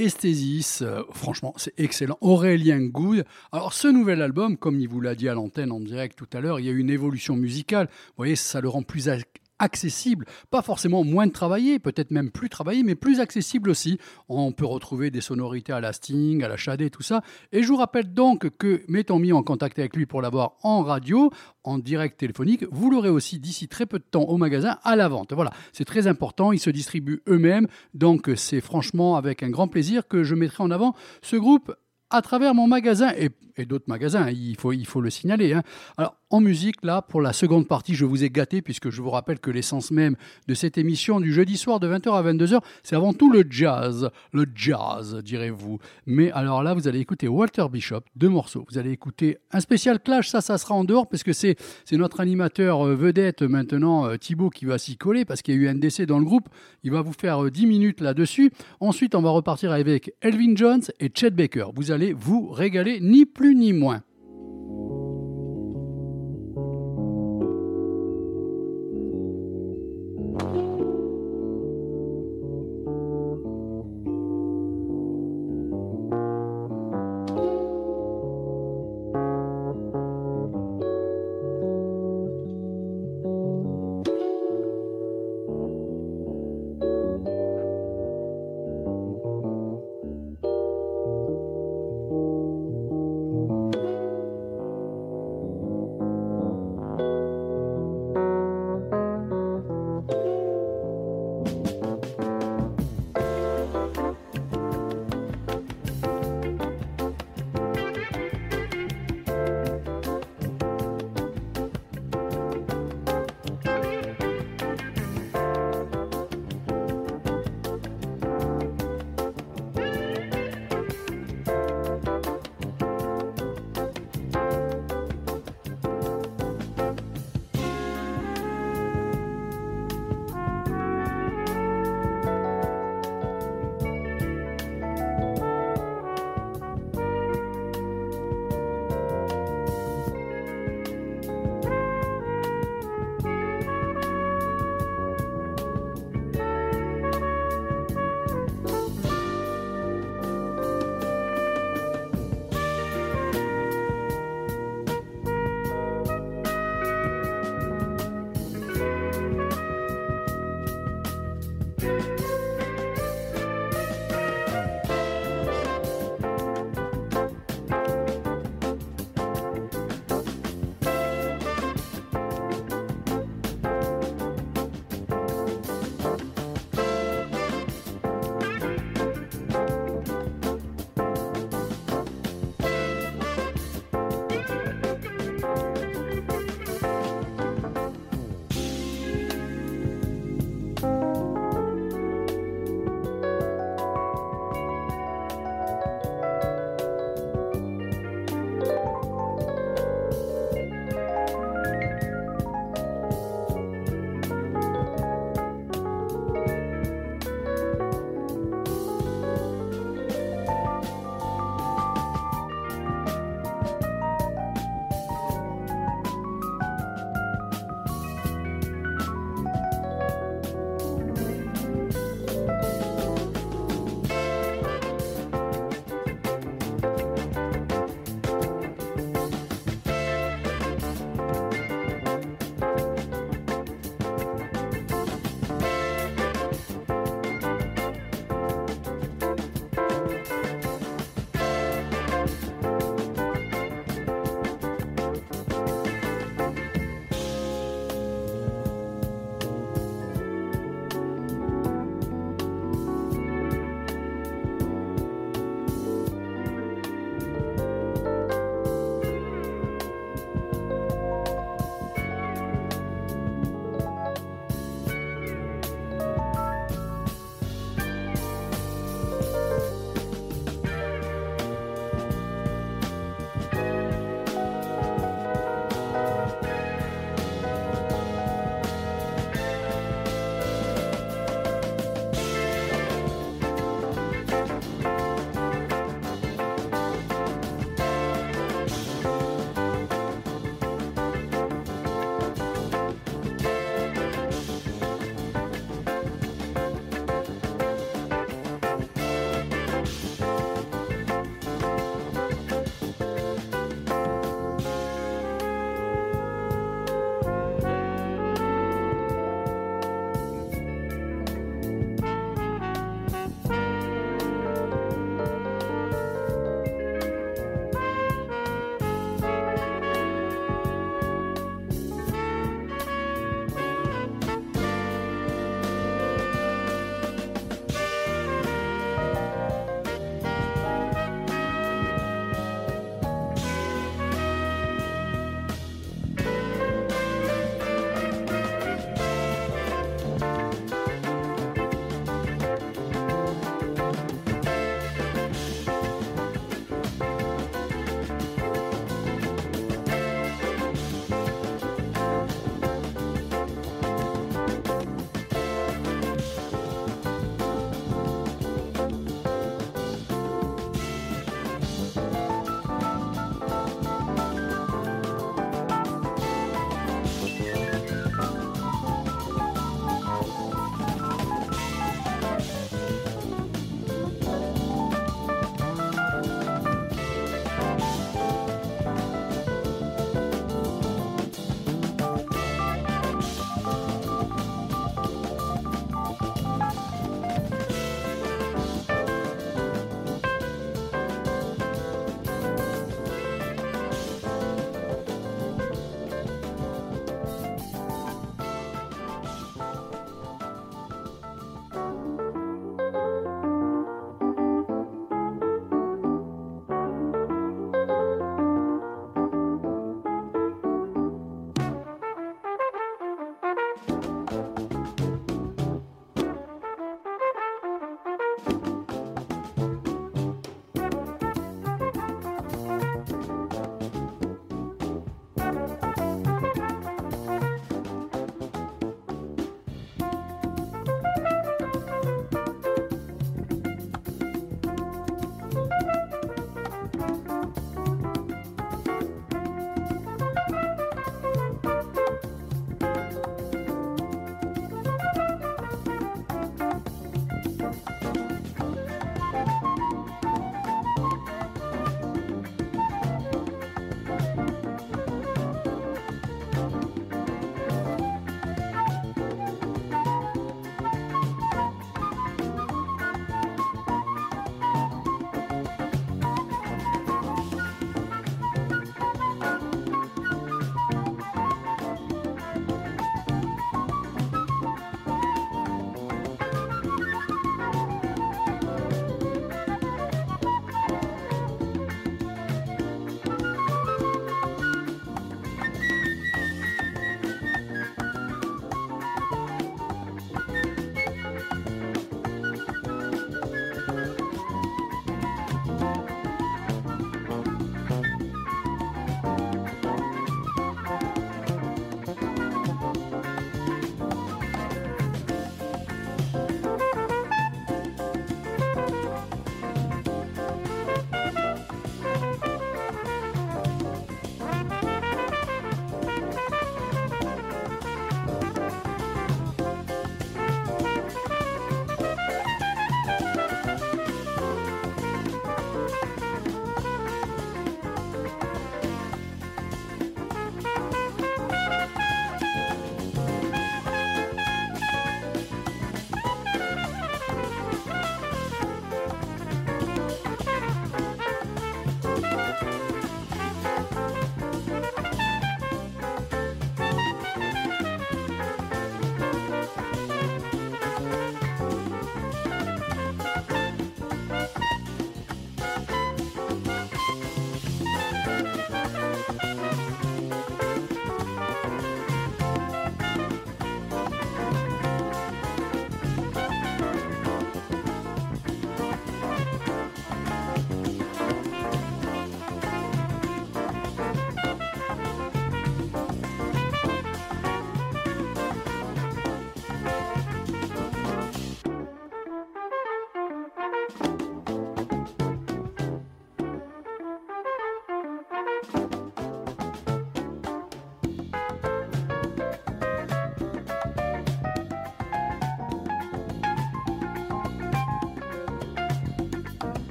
Esthésis. Euh, franchement, c'est excellent. Aurélien Goude. Alors, ce nouvel album, comme il vous l'a dit à l'antenne en direct tout à l'heure, il y a une évolution musicale. Vous voyez, ça le rend plus accessible, pas forcément moins travaillé, peut-être même plus travaillé, mais plus accessible aussi. On peut retrouver des sonorités à la Sting, à la Shadé, tout ça. Et je vous rappelle donc que, m'étant mis en contact avec lui pour l'avoir en radio, en direct téléphonique, vous l'aurez aussi d'ici très peu de temps au magasin à la vente. Voilà, c'est très important, ils se distribuent eux-mêmes, donc c'est franchement avec un grand plaisir que je mettrai en avant ce groupe à travers mon magasin et, d'autres magasins, hein, il faut, il faut le signaler. Hein. Alors, en musique, là, pour la seconde partie, je vous ai gâté, puisque je vous rappelle que l'essence même de cette émission du jeudi soir de 20h à 22h, c'est avant tout le jazz. Le jazz, direz-vous. Mais alors là, vous allez écouter Walter Bishop, deux morceaux. Vous allez écouter un spécial clash, ça, ça sera en dehors, parce que c'est notre animateur euh, vedette maintenant, euh, Thibaut, qui va s'y coller, parce qu'il y a eu un décès dans le groupe. Il va vous faire 10 euh, minutes là-dessus. Ensuite, on va repartir avec Elvin Jones et Chet Baker. Vous allez vous régaler, ni plus ni moins.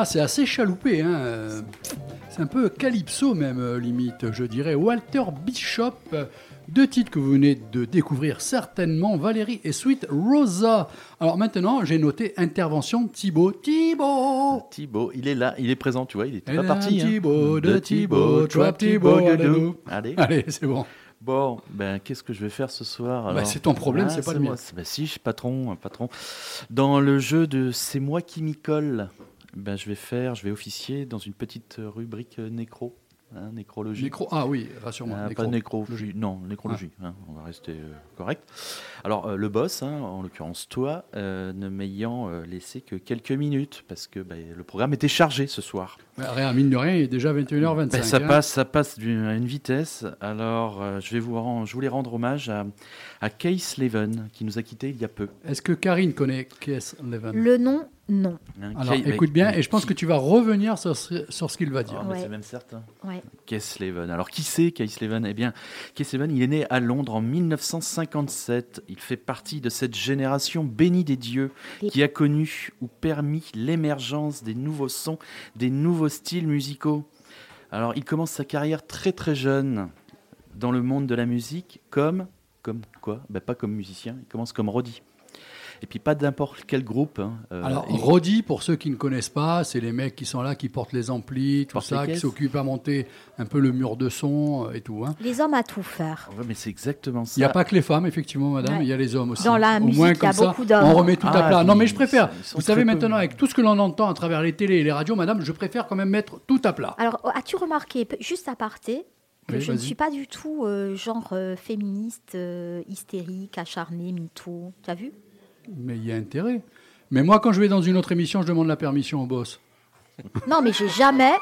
Ah, c'est assez chaloupé, hein. euh, C'est un peu calypso même, euh, limite, je dirais. Walter Bishop, euh, deux titres que vous venez de découvrir certainement, Valérie et Sweet Rosa. Alors maintenant, j'ai noté intervention Thibaut. Thibaut Thibaut, il est là, il est présent, tu vois, il est Et pas là, parti. hein. Thibaut, de Thibaut, trap Thibaut, Gadou. Allez. Allez, c'est bon. Bon, ben qu'est-ce que je vais faire ce soir Bah, c'est ton problème, Ah, c'est pas le mien. Bah si, je suis patron, patron. Dans le jeu de C'est moi qui m'y colle, ben je vais faire, je vais officier dans une petite rubrique euh, nécro, hein, nécrologie. Nécro, ah oui, rassure-moi. Ah, nécro. pas nécrologie, non, nécrologie, hein, on va rester euh, correct. Alors, euh, le boss, hein, en l'occurrence toi, euh, ne m'ayant euh, laissé que quelques minutes, parce que bah, le programme était chargé ce soir. Bah, rien, mine de rien, il est déjà 21h25. Ben, ça hein. passe, ça passe à une vitesse. Alors, euh, je vais vous je voulais rendre hommage à, à Kay Sleven, qui nous a quittés il y a peu. Est-ce que Karine connaît K.S. Leven? Le nom, non. Alors écoute mais- bien, mais et je pense qui- que tu vas revenir sur ce, sur ce qu'il va dire. Ah, Ouais. C'est même certain. Ouais. Alors, qui c'est Kay Sleven Eh bien, Kay Sleven, il est né à Londres en 1957. Il fait partie de cette génération bénie des dieux qui a connu ou permis l'émergence des nouveaux sons, des nouveaux styles musicaux. Alors, il commence sa carrière très très jeune dans le monde de la musique comme comme quoi? Ben, Pas comme musicien. Il commence comme Roddy. Et puis pas n'importe quel groupe. hein. Euh, Alors, Roddy, pour ceux qui ne connaissent pas, c'est les mecs qui sont là, qui portent les amplis, tout ça, qui s'occupent à monter un peu le mur de son euh, et tout. hein. Les hommes à tout faire. Ouais, mais c'est exactement ça. Il n'y a pas que les femmes, effectivement, madame, Ouais. il y a les hommes aussi. Dans la Au musique, moins, il y a comme ça, beaucoup d'hommes. On remet tout à Ah, plat. Non, mais je préfère. Vous savez, peu. maintenant, avec tout ce que l'on entend à travers les télés et les radios, madame, je préfère quand même mettre tout à plat. Alors, as-tu remarqué, juste à parté, que Oui, je ne suis pas du tout euh, genre euh, féministe, euh, hystérique, acharnée, mytho. Tu as vu? Mais il y a intérêt. Mais moi, quand je vais dans une autre émission, je demande la permission au boss. Non, mais j'ai jamais.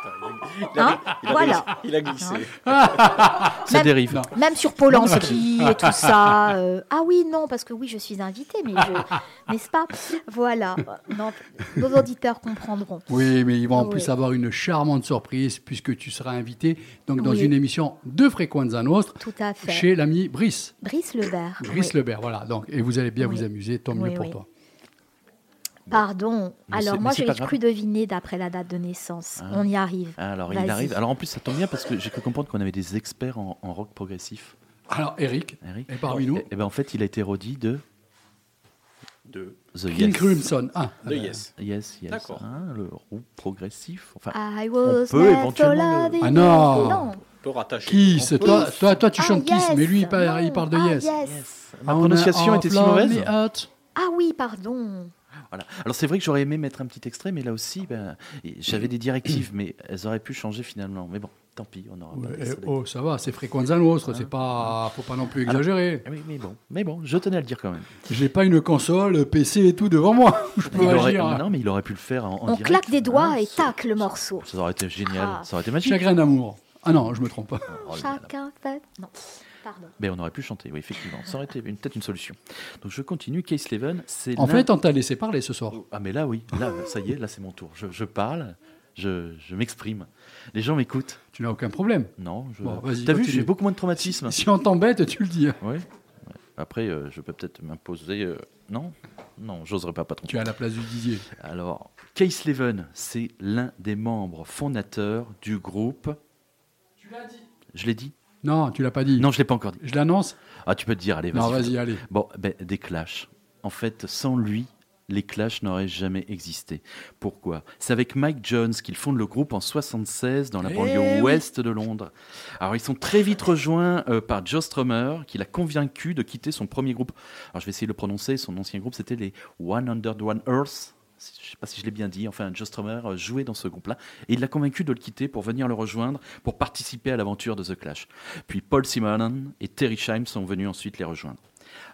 Hein Il a, voilà. il a glissé. Ça Même- dérive. Même sur Polanski et tout ça. euh, Ah oui, non, parce que oui, je suis invitée, mais je. [laughs] N'est-ce pas? Voilà. Non, nos auditeurs comprendront. Oui, mais ils vont en Oui. plus avoir une charmante surprise puisque tu seras invité donc, dans Oui. une émission de Frequenza Nostra Tout à fait. chez l'ami Brice. Brice Lebert. Brice oui. Lebert, voilà. Donc, et vous allez bien Oui. vous amuser, tant mieux Oui, pour oui. toi. Pardon. Mais Alors, moi, grave. cru deviner d'après la date de naissance. Ah. On y arrive. Alors, il arrive. Alors, en plus, ça tombe bien parce que j'ai cru comprendre qu'on avait des experts en, en rock progressif. Alors, Eric, Eric. est parmi nous. Et, et ben, en fait, il a été rodi de De, The King Yes. Crimson. Ah, de Yes. Yes, yes. D'accord. Hein, le roux progressif. Enfin, I was peut never éventuellement loving Ah non. non. On peut rattacher. Kiss. On peut- Toi, toi, toi, tu Ah, chantes Kiss, yes. mais lui, il parle, Non. il parle de Ah, Yes. yes. Ma On prononciation était si mauvaise. Ah oui, pardon. Voilà. Alors c'est vrai que j'aurais aimé mettre un petit extrait, mais là aussi, ben, j'avais des directives, mais elles auraient pu changer finalement. Mais bon, tant pis, on aura Ouais, pas. eh, oh, ça va, c'est Frequenza Nostra, Hein c'est pas, faut pas non plus exagérer. Oui, mais bon, mais bon, je tenais à le dire quand même. J'ai pas une console, PC et tout devant moi. [laughs] Je peux Il aurait- agir. non, mais il aurait pu le faire en, en On direct. claque des doigts Hein, et tac le morceau. Ça aurait été génial, Ah. ça aurait été magique. Chagrin d'amour. Ah non, je me trompe pas. Oh. Chacun fait. Non, pardon. Mais on aurait pu chanter, oui, effectivement. Ça aurait été une- peut-être une solution. Donc je continue. Case Leven, c'est En fait, on t'a laissé parler ce soir. Ah mais là oui, là ça y est, là c'est mon tour. Je, je parle, je, je m'exprime. Les gens m'écoutent. Tu n'as aucun problème. Non, je... Bon, vas-y, T'as vu, j'ai beaucoup moins de traumatisme. Si on t'embête, tu le dis. Oui. Après, euh, je peux peut-être m'imposer. euh, Non, non, j'oserais pas, patron. Tu es à la place du Didier. Alors, Case Leven, c'est l'un des membres fondateurs du groupe. Tu l'as dit. Je l'ai dit. Non, tu l'as pas dit. Non, je l'ai pas encore dit. Je l'annonce Ah, tu peux te dire, allez, vas-y. Non, vas-y, allez. Bon, ben, des Clash. En fait, sans lui, les Clash n'auraient jamais existé. Pourquoi? C'est avec Mike Jones qu'ils fondent le groupe en 76 dans la Eh banlieue ouest de Londres. Alors, ils sont très vite rejoints euh, par Joe Strummer, qui l'a convaincu de quitter son premier groupe. Alors, je vais essayer de le prononcer. Son ancien groupe, c'était les 101 Earths. Je ne sais pas si je l'ai bien dit. Enfin, Joe Strummer euh, jouait dans ce groupe-là. Et il l'a convaincu de le quitter pour venir le rejoindre, pour participer à l'aventure de The Clash. Puis Paul Simonon et Terry Scheim sont venus ensuite les rejoindre.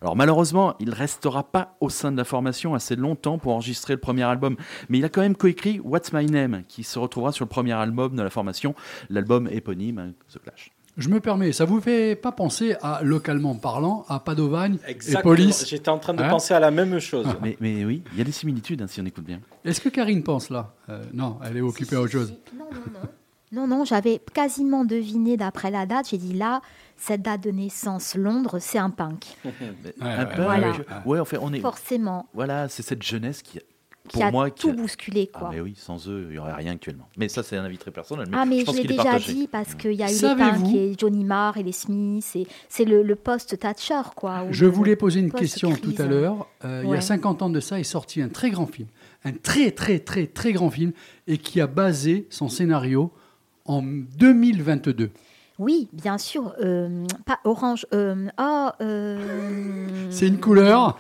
Alors malheureusement, il restera pas au sein de la formation assez longtemps pour enregistrer le premier album, mais il a quand même coécrit What's My Name, qui se retrouvera sur le premier album de la formation, l'album éponyme hein, The Clash. Je me permets, ça vous fait pas penser à, localement parlant, à Padovagne et Exactement. Police J'étais en train de Hein penser à la même chose. Mais, mais oui, il y a des similitudes hein, si on écoute bien. Est-ce que Karine pense là? Euh, Non, elle est occupée à autre chose. Non, non, non. Non, non, j'avais quasiment deviné d'après la date. J'ai dit là, cette date de naissance, Londres, c'est un punk. [laughs] Mais Ouais, un ouais, peu, Voilà. ouais, fait, on est. Forcément. Voilà, c'est cette jeunesse qui, Qui pour a moi, tout qui. bousculé, Ah, quoi. mais oui, sans eux, il n'y aurait rien actuellement. Mais ça, c'est un avis très personnel. Mais Ah, mais je l'ai déjà partagé. dit parce qu'il y a eu les et Johnny Marr et les Smiths. et C'est le, le post-Thatcher, quoi. Je voulais poser une question tout à l'heure. Euh, Il y a Ouais. 50 ans de ça est sorti un très grand film, un très très très très grand film, et qui a basé son scénario en 2022. Oui, bien sûr. euh, pas orange. Euh, oh, euh, C'est une couleur.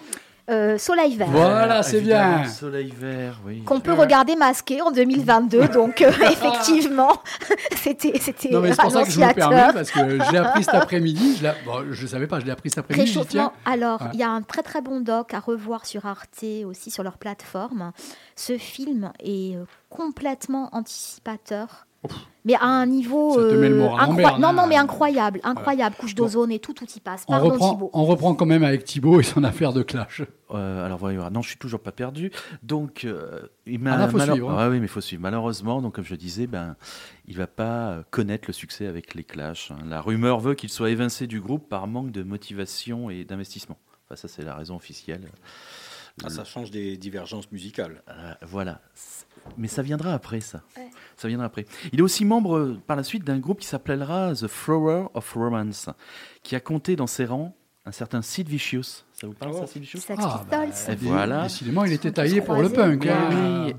Euh, soleil vert. Voilà, c'est bien. Soleil vert, oui. Qu'on peut regarder masqué en 2022. donc, euh, [laughs] effectivement, [laughs] c'était c'était Non, mais c'est pour ça que je me annonciateur. permets, parce que je l'ai appris cet après-midi. Je bon, je savais pas, je l'ai appris cet après-midi. Alors, Ouais. il y a un très très bon doc à revoir sur Arte, aussi sur leur plateforme. Ce film est euh, complètement anticipateur. Mais à un niveau. Ça te met le euh, moral en incroy- berne, Non, hein. non, mais incroyable. Incroyable. Couche d'ozone et tout, tout y passe. on Pardon, reprend, Thibaut. on reprend quand même avec Thibaut et son affaire de clash. Euh, alors voilà, non, je suis toujours pas perdu. Donc, euh, il m'a- Ah là, faut malheure- suivre, hein. Ah oui, mais faut suivre. Malheureusement, donc comme je disais, ben, il va pas connaître le succès avec les Clash. hein. La rumeur veut qu'il soit évincé du groupe par manque de motivation et d'investissement. Enfin, ça, c'est la raison officielle. Ah, ça change des divergences musicales. Euh, voilà. Mais ça viendra après, ça. Ouais. Ça viendra après. Il est aussi membre euh, par la suite d'un groupe qui s'appellera The Thrower of Romance, qui a compté dans ses rangs un certain Sid Vicious. Ça vous parle, Oh. ça, Sid Vicious Sex Ah, dé- voilà. Décidément, il était taillé pour le punk. Oui, hein. oui.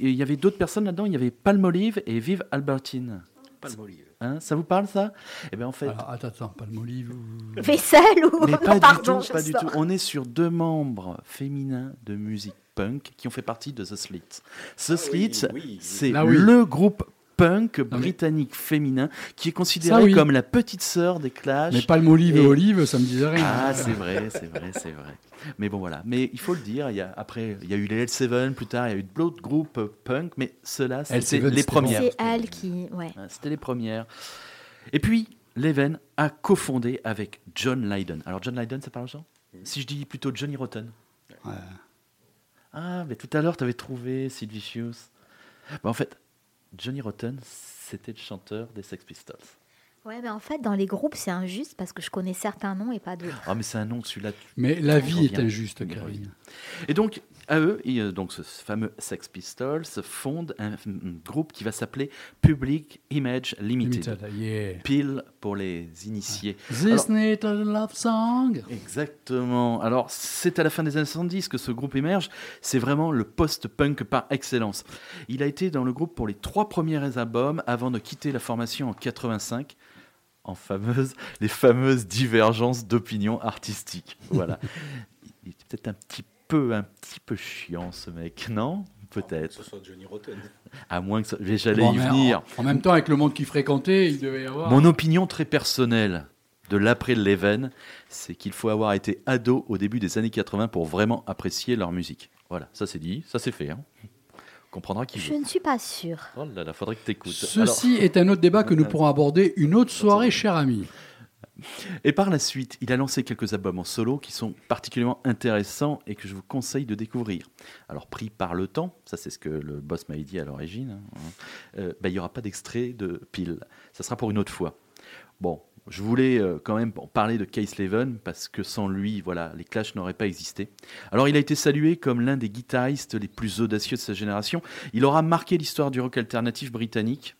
Et il y avait d'autres personnes là-dedans. Il y avait Palmolive et Vive Albertine. Palmolive. Hein, ça vous parle, ça? Eh bien, en fait, Alors, attends, attends, Palmolive. ou- Vaisselle ou. mais Non, [laughs] pas pardon, du tout, je pas du tout. On est sur deux membres féminins de musique punk qui ont fait partie de The Slits. The Slits, oui, oui. c'est oui. le groupe punk britannique féminin qui est considéré Ça, oui. comme la petite sœur des Clash. Mais Palme Olive et Et- Olive, ça me disait rien. Ah, c'est vrai, c'est vrai, c'est vrai. Mais bon, voilà. Mais il faut le dire, il y a, après, il y a eu les L7, plus tard, il y a eu d'autres groupes punk, mais ceux-là, c'était L7, les premières. C'est elle qui. Ouais. C'était les premières. Et puis, Leven a cofondé avec John Lydon. Alors, John Lydon, ça parle aux gens? Si je dis plutôt Johnny Rotten. Ouais. Ah, mais tout à l'heure, tu avais trouvé Sid Vicious. Bah, en fait, Johnny Rotten, c'était le chanteur des Sex Pistols. Ouais, mais en fait, dans les groupes, c'est injuste parce que je connais certains noms et pas d'autres. Ah, mais c'est un nom, celui-là. tu- Mais la vie est injuste. Karine. Et donc, à eux, et, donc ce fameux Sex Pistols fonde un, un groupe qui va s'appeler Public Image Limited. Limited, yeah. Pile pour les initiés. This little love song. Exactement. Alors, c'est à la fin des années 70 que ce groupe émerge. C'est vraiment le post-punk par excellence. Il a été dans le groupe pour les trois premiers albums avant de quitter la formation en 85 en fameuse, les fameuses divergences d'opinion artistique. Voilà. [laughs] Il est peut-être un petit peu, un petit peu chiant, ce mec, non? Que Peut-être. ce soit Johnny Rotten. À moins que ça- j'allais Bon, y venir. En, en même temps, avec le monde qu'il fréquentait, il devait y avoir. Mon opinion très personnelle de l'après-Leven, c'est qu'il faut avoir été ado au début des années 80 pour vraiment apprécier leur musique. Voilà, ça c'est dit, ça c'est fait. Hein. On comprendra qui Je veut. ne suis pas sûre. Oh là là, faudrait que t'écoutes. Ceci est un autre débat que nous pourrons aborder une autre soirée, cher ami. Et par la suite, il a lancé quelques albums en solo qui sont particulièrement intéressants et que je vous conseille de découvrir. Alors, pris par le temps, ça c'est ce que le boss m'avait dit à l'origine, hein, euh, bah, il n'y aura pas d'extrait de pile. Ça sera pour une autre fois. Bon, je voulais euh, quand même parler de Case Leven parce que sans lui, voilà, les Clash n'auraient pas existé. Alors, il a été salué comme l'un des guitaristes les plus audacieux de sa génération. Il aura marqué l'histoire du rock alternatif britannique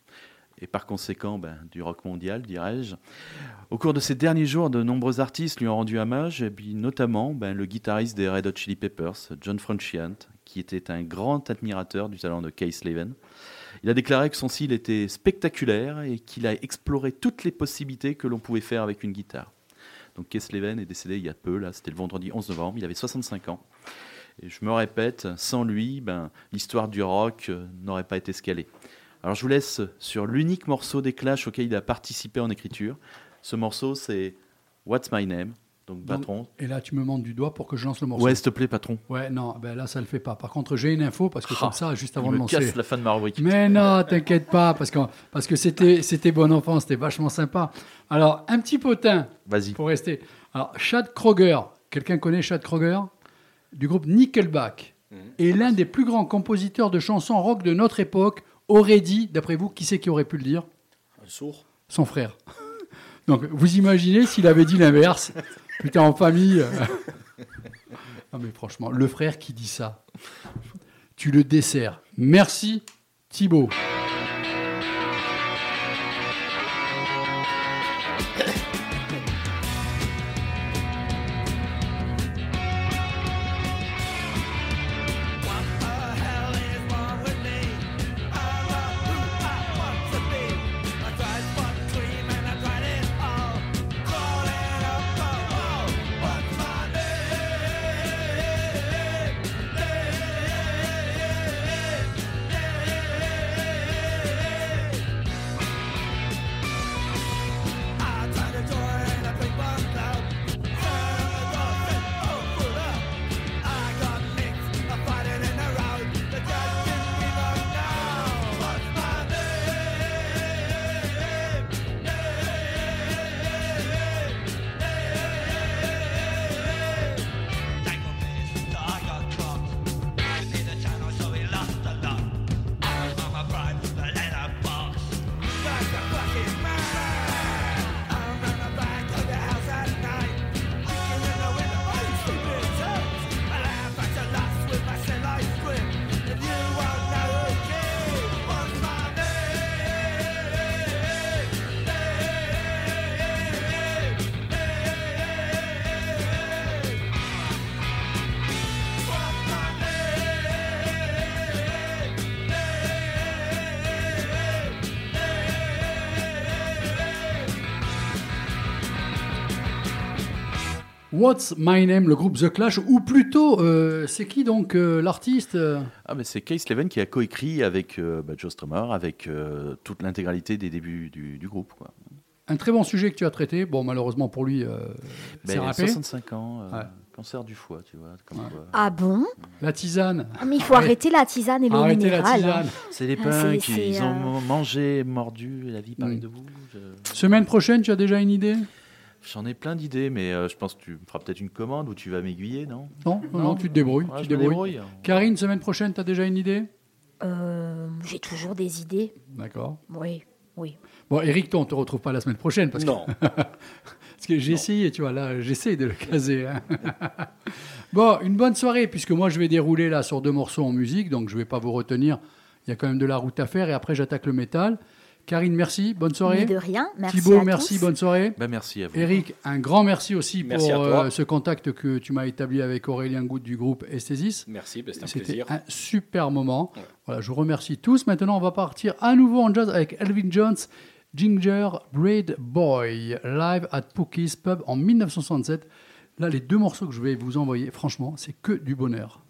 et par conséquent ben, du rock mondial, dirais-je. Au cours de ces derniers jours, de nombreux artistes lui ont rendu hommage, et puis notamment ben, le guitariste des Red Hot Chili Peppers, John Frusciante, qui était un grand admirateur du talent de Case Leven. Il a déclaré que son style était spectaculaire et qu'il a exploré toutes les possibilités que l'on pouvait faire avec une guitare. Donc Case Leven est décédé il y a peu, là, c'était le vendredi 11 novembre, il avait 65 ans. Et je me répète, sans lui, ben, l'histoire du rock euh, n'aurait pas été scalée. Alors je vous laisse sur l'unique morceau des Clash auquel il a participé en écriture. Ce morceau, c'est What's My Name Donc, Donc, patron. Et là, tu me montres du doigt pour que je lance le morceau. Ouais, s'il te plaît, patron. Ouais, non, ben là, ça le fait pas. Par contre, j'ai une info parce que Ah, comme ça, juste avant il de me lancer. casse la fin de ma rubrique. Mais non, t'inquiète pas, parce que, parce que c'était, c'était bon enfant, c'était vachement sympa. Alors, un petit potin Vas-y. pour rester. Alors, Chad Kroger, quelqu'un connaît Chad Kroger? Du groupe Nickelback. Et l'un des plus grands compositeurs de chansons rock de notre époque aurait dit, d'après vous, qui c'est qui aurait pu le dire? Un sourd. Son frère. [laughs] Donc, vous imaginez s'il avait dit l'inverse Putain, en famille. [laughs] Non, mais franchement, le frère qui dit ça, tu le desserres. Merci, Thibaut. What's My Name, le groupe The Clash, ou plutôt, euh, c'est qui donc euh, l'artiste euh Ah, mais c'est Case Leven qui a coécrit avec euh, bah, Joe Strummer, avec euh, toute l'intégralité des débuts du, du groupe. Quoi. Un très bon sujet que tu as traité. Bon, malheureusement pour lui, euh, c'est Ben, râpé. 65 ans, euh, Ouais. cancer du foie, tu vois. comme quoi. Ah bon? La tisane. Ah, Mais il faut Arrête- arrêter la tisane et l'eau Arrêtez la minérale. hein. tisane. C'est les Ah, punks, c'est- ils ont mangé, mordu, la vie paraît Mm. de vous. Je- Semaine prochaine, tu as déjà une idée? J'en ai plein d'idées, mais euh, je pense que tu me feras peut-être une commande ou tu vas m'aiguiller, non? Non, non, tu te débrouilles. Ouais, tu te débrouilles. débrouille. Karine, semaine prochaine, tu as déjà une idée? Euh, J'ai toujours des idées. D'accord. Oui, oui. Bon, Eric, toi, on te retrouve pas la semaine prochaine parce que, Non. [laughs] parce que j'ai essayé, tu vois, là, j'essaie de le caser. hein. [laughs] bon, une bonne soirée, puisque moi, je vais dérouler là sur deux morceaux en musique, donc je vais pas vous retenir. Il y a quand même de la route à faire et après, j'attaque le métal. Karine, merci, bonne soirée. Mais de rien. Merci Thibaut, à merci, tous. bonne soirée. Ben, merci à vous. Eric, un grand merci aussi Merci pour euh, ce contact que tu m'as établi avec Aurélien Goutte du groupe Esthésis. Merci, ben, c'est un C'était plaisir. un super moment. Ouais. Voilà, je vous remercie tous. Maintenant, on va partir à nouveau en jazz avec Elvin Jones, Ginger Braid Boy, live at Pookie's Pub en 1967. Là, les deux morceaux que je vais vous envoyer, franchement, c'est que du bonheur.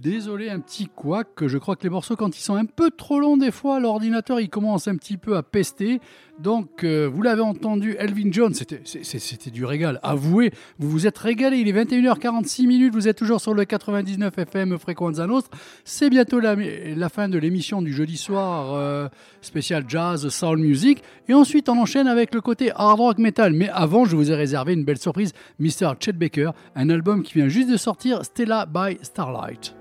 Désolé, un petit couac, je crois que les morceaux, quand ils sont un peu trop longs des fois, l'ordinateur, il commence un petit peu à pester. Donc, euh, vous l'avez entendu, Elvin Jones, c'était du régal. Avouez, vous vous êtes régalé. Il est 21h46 minutes, vous êtes toujours sur le 99 FM Fréquenza Nostra. C'est bientôt la, la fin de l'émission du jeudi soir euh, spécial jazz, soul music. Et ensuite, on enchaîne avec le côté hard rock metal. Mais avant, je vous ai réservé une belle surprise, Mr. Chet Baker, un album qui vient juste de sortir, Stella by Starlight.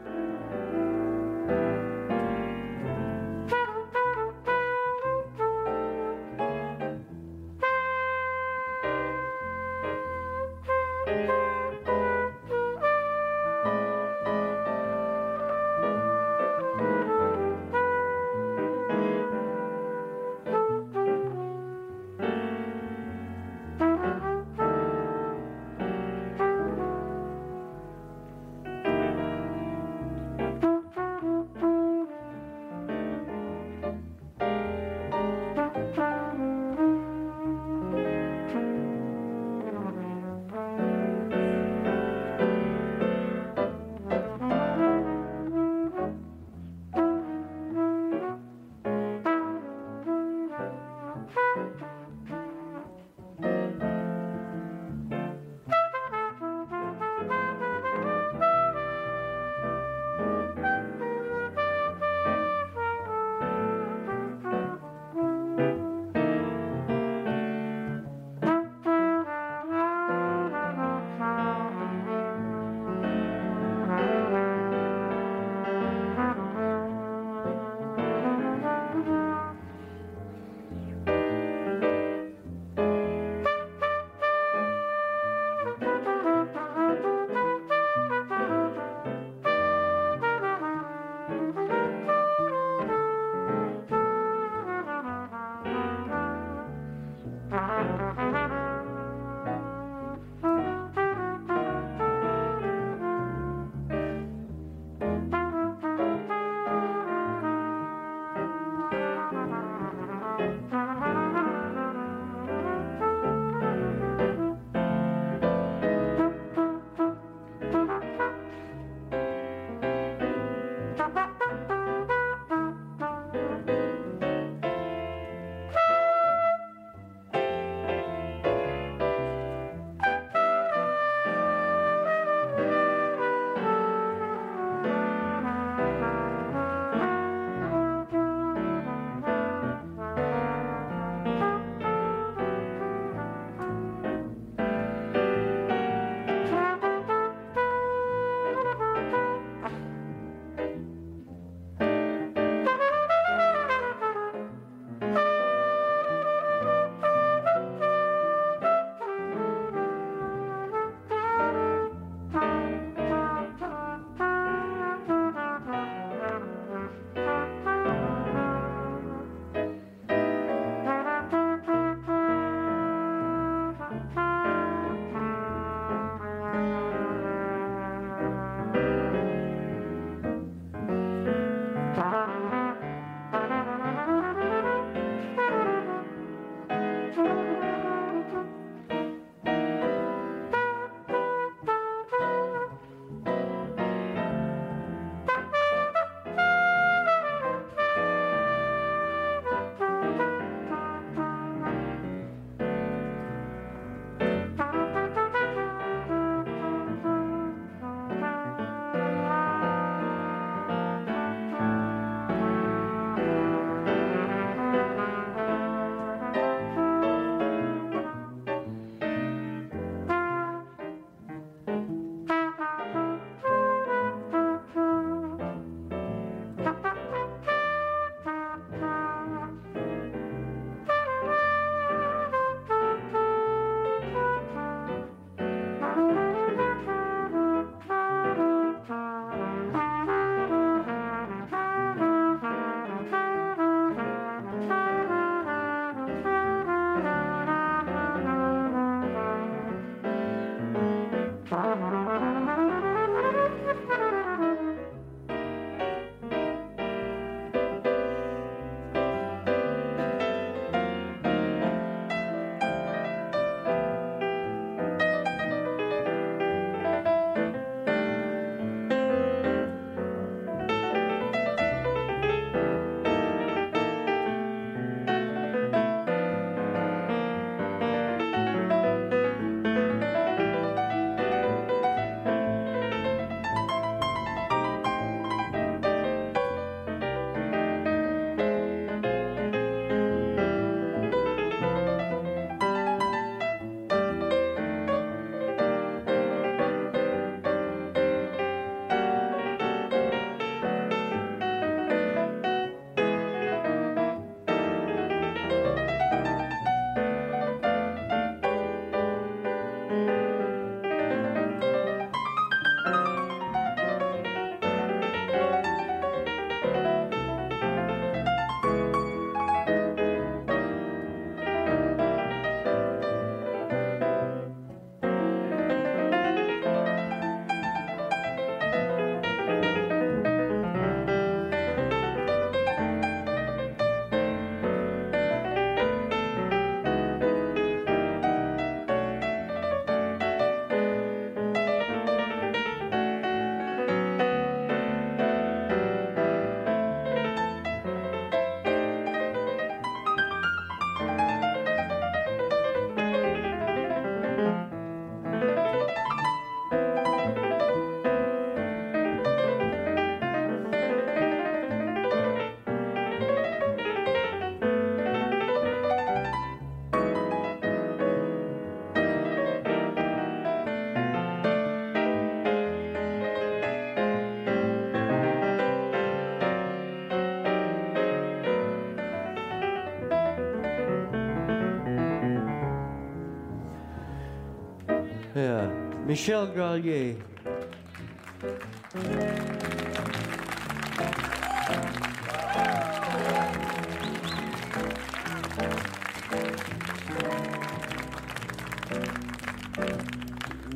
Michel Gralier.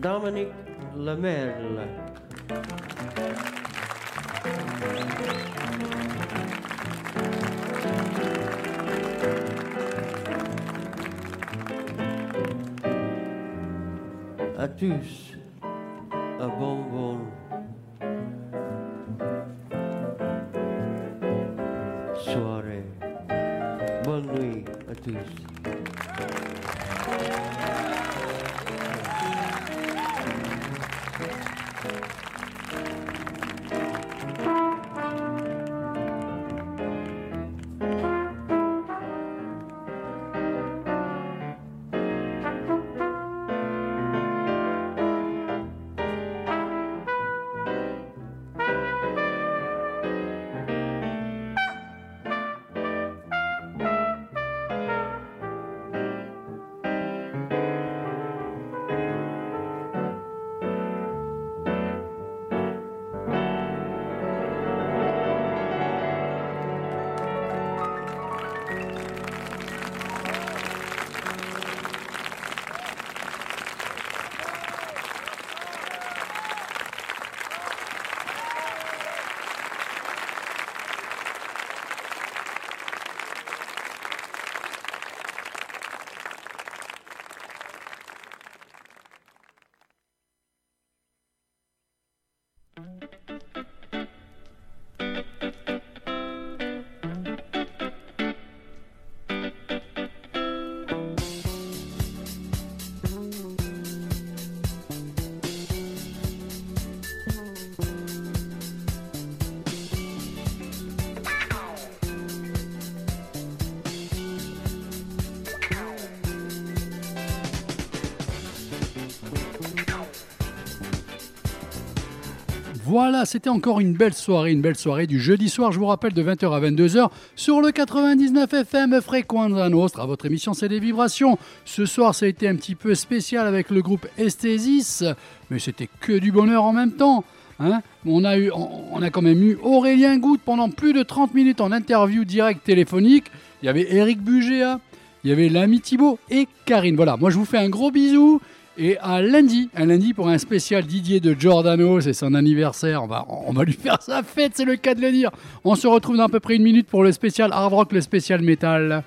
Dominique Lemerle. À Voilà, c'était encore une belle soirée, une belle soirée du jeudi soir, je vous rappelle, de 20h à 22h sur le 99 FM Frequenza Nostra. Votre émission, c'est des vibrations. Ce soir, ça a été un petit peu spécial avec le groupe Esthesis, mais c'était que du bonheur en même temps. Hein on, a eu, on, a quand même eu Aurélien Goutte pendant plus de 30 minutes en interview direct téléphonique. Il y avait Eric Bugéa, il y avait l'ami Thibaut et Karine. Voilà, moi je vous fais un gros bisou. Et à lundi, un lundi pour un spécial Didier de Giordano, c'est son anniversaire. On va, on va lui faire sa fête, c'est le cas de le dire. On se retrouve dans à peu près une minute pour le spécial hard rock, le spécial métal.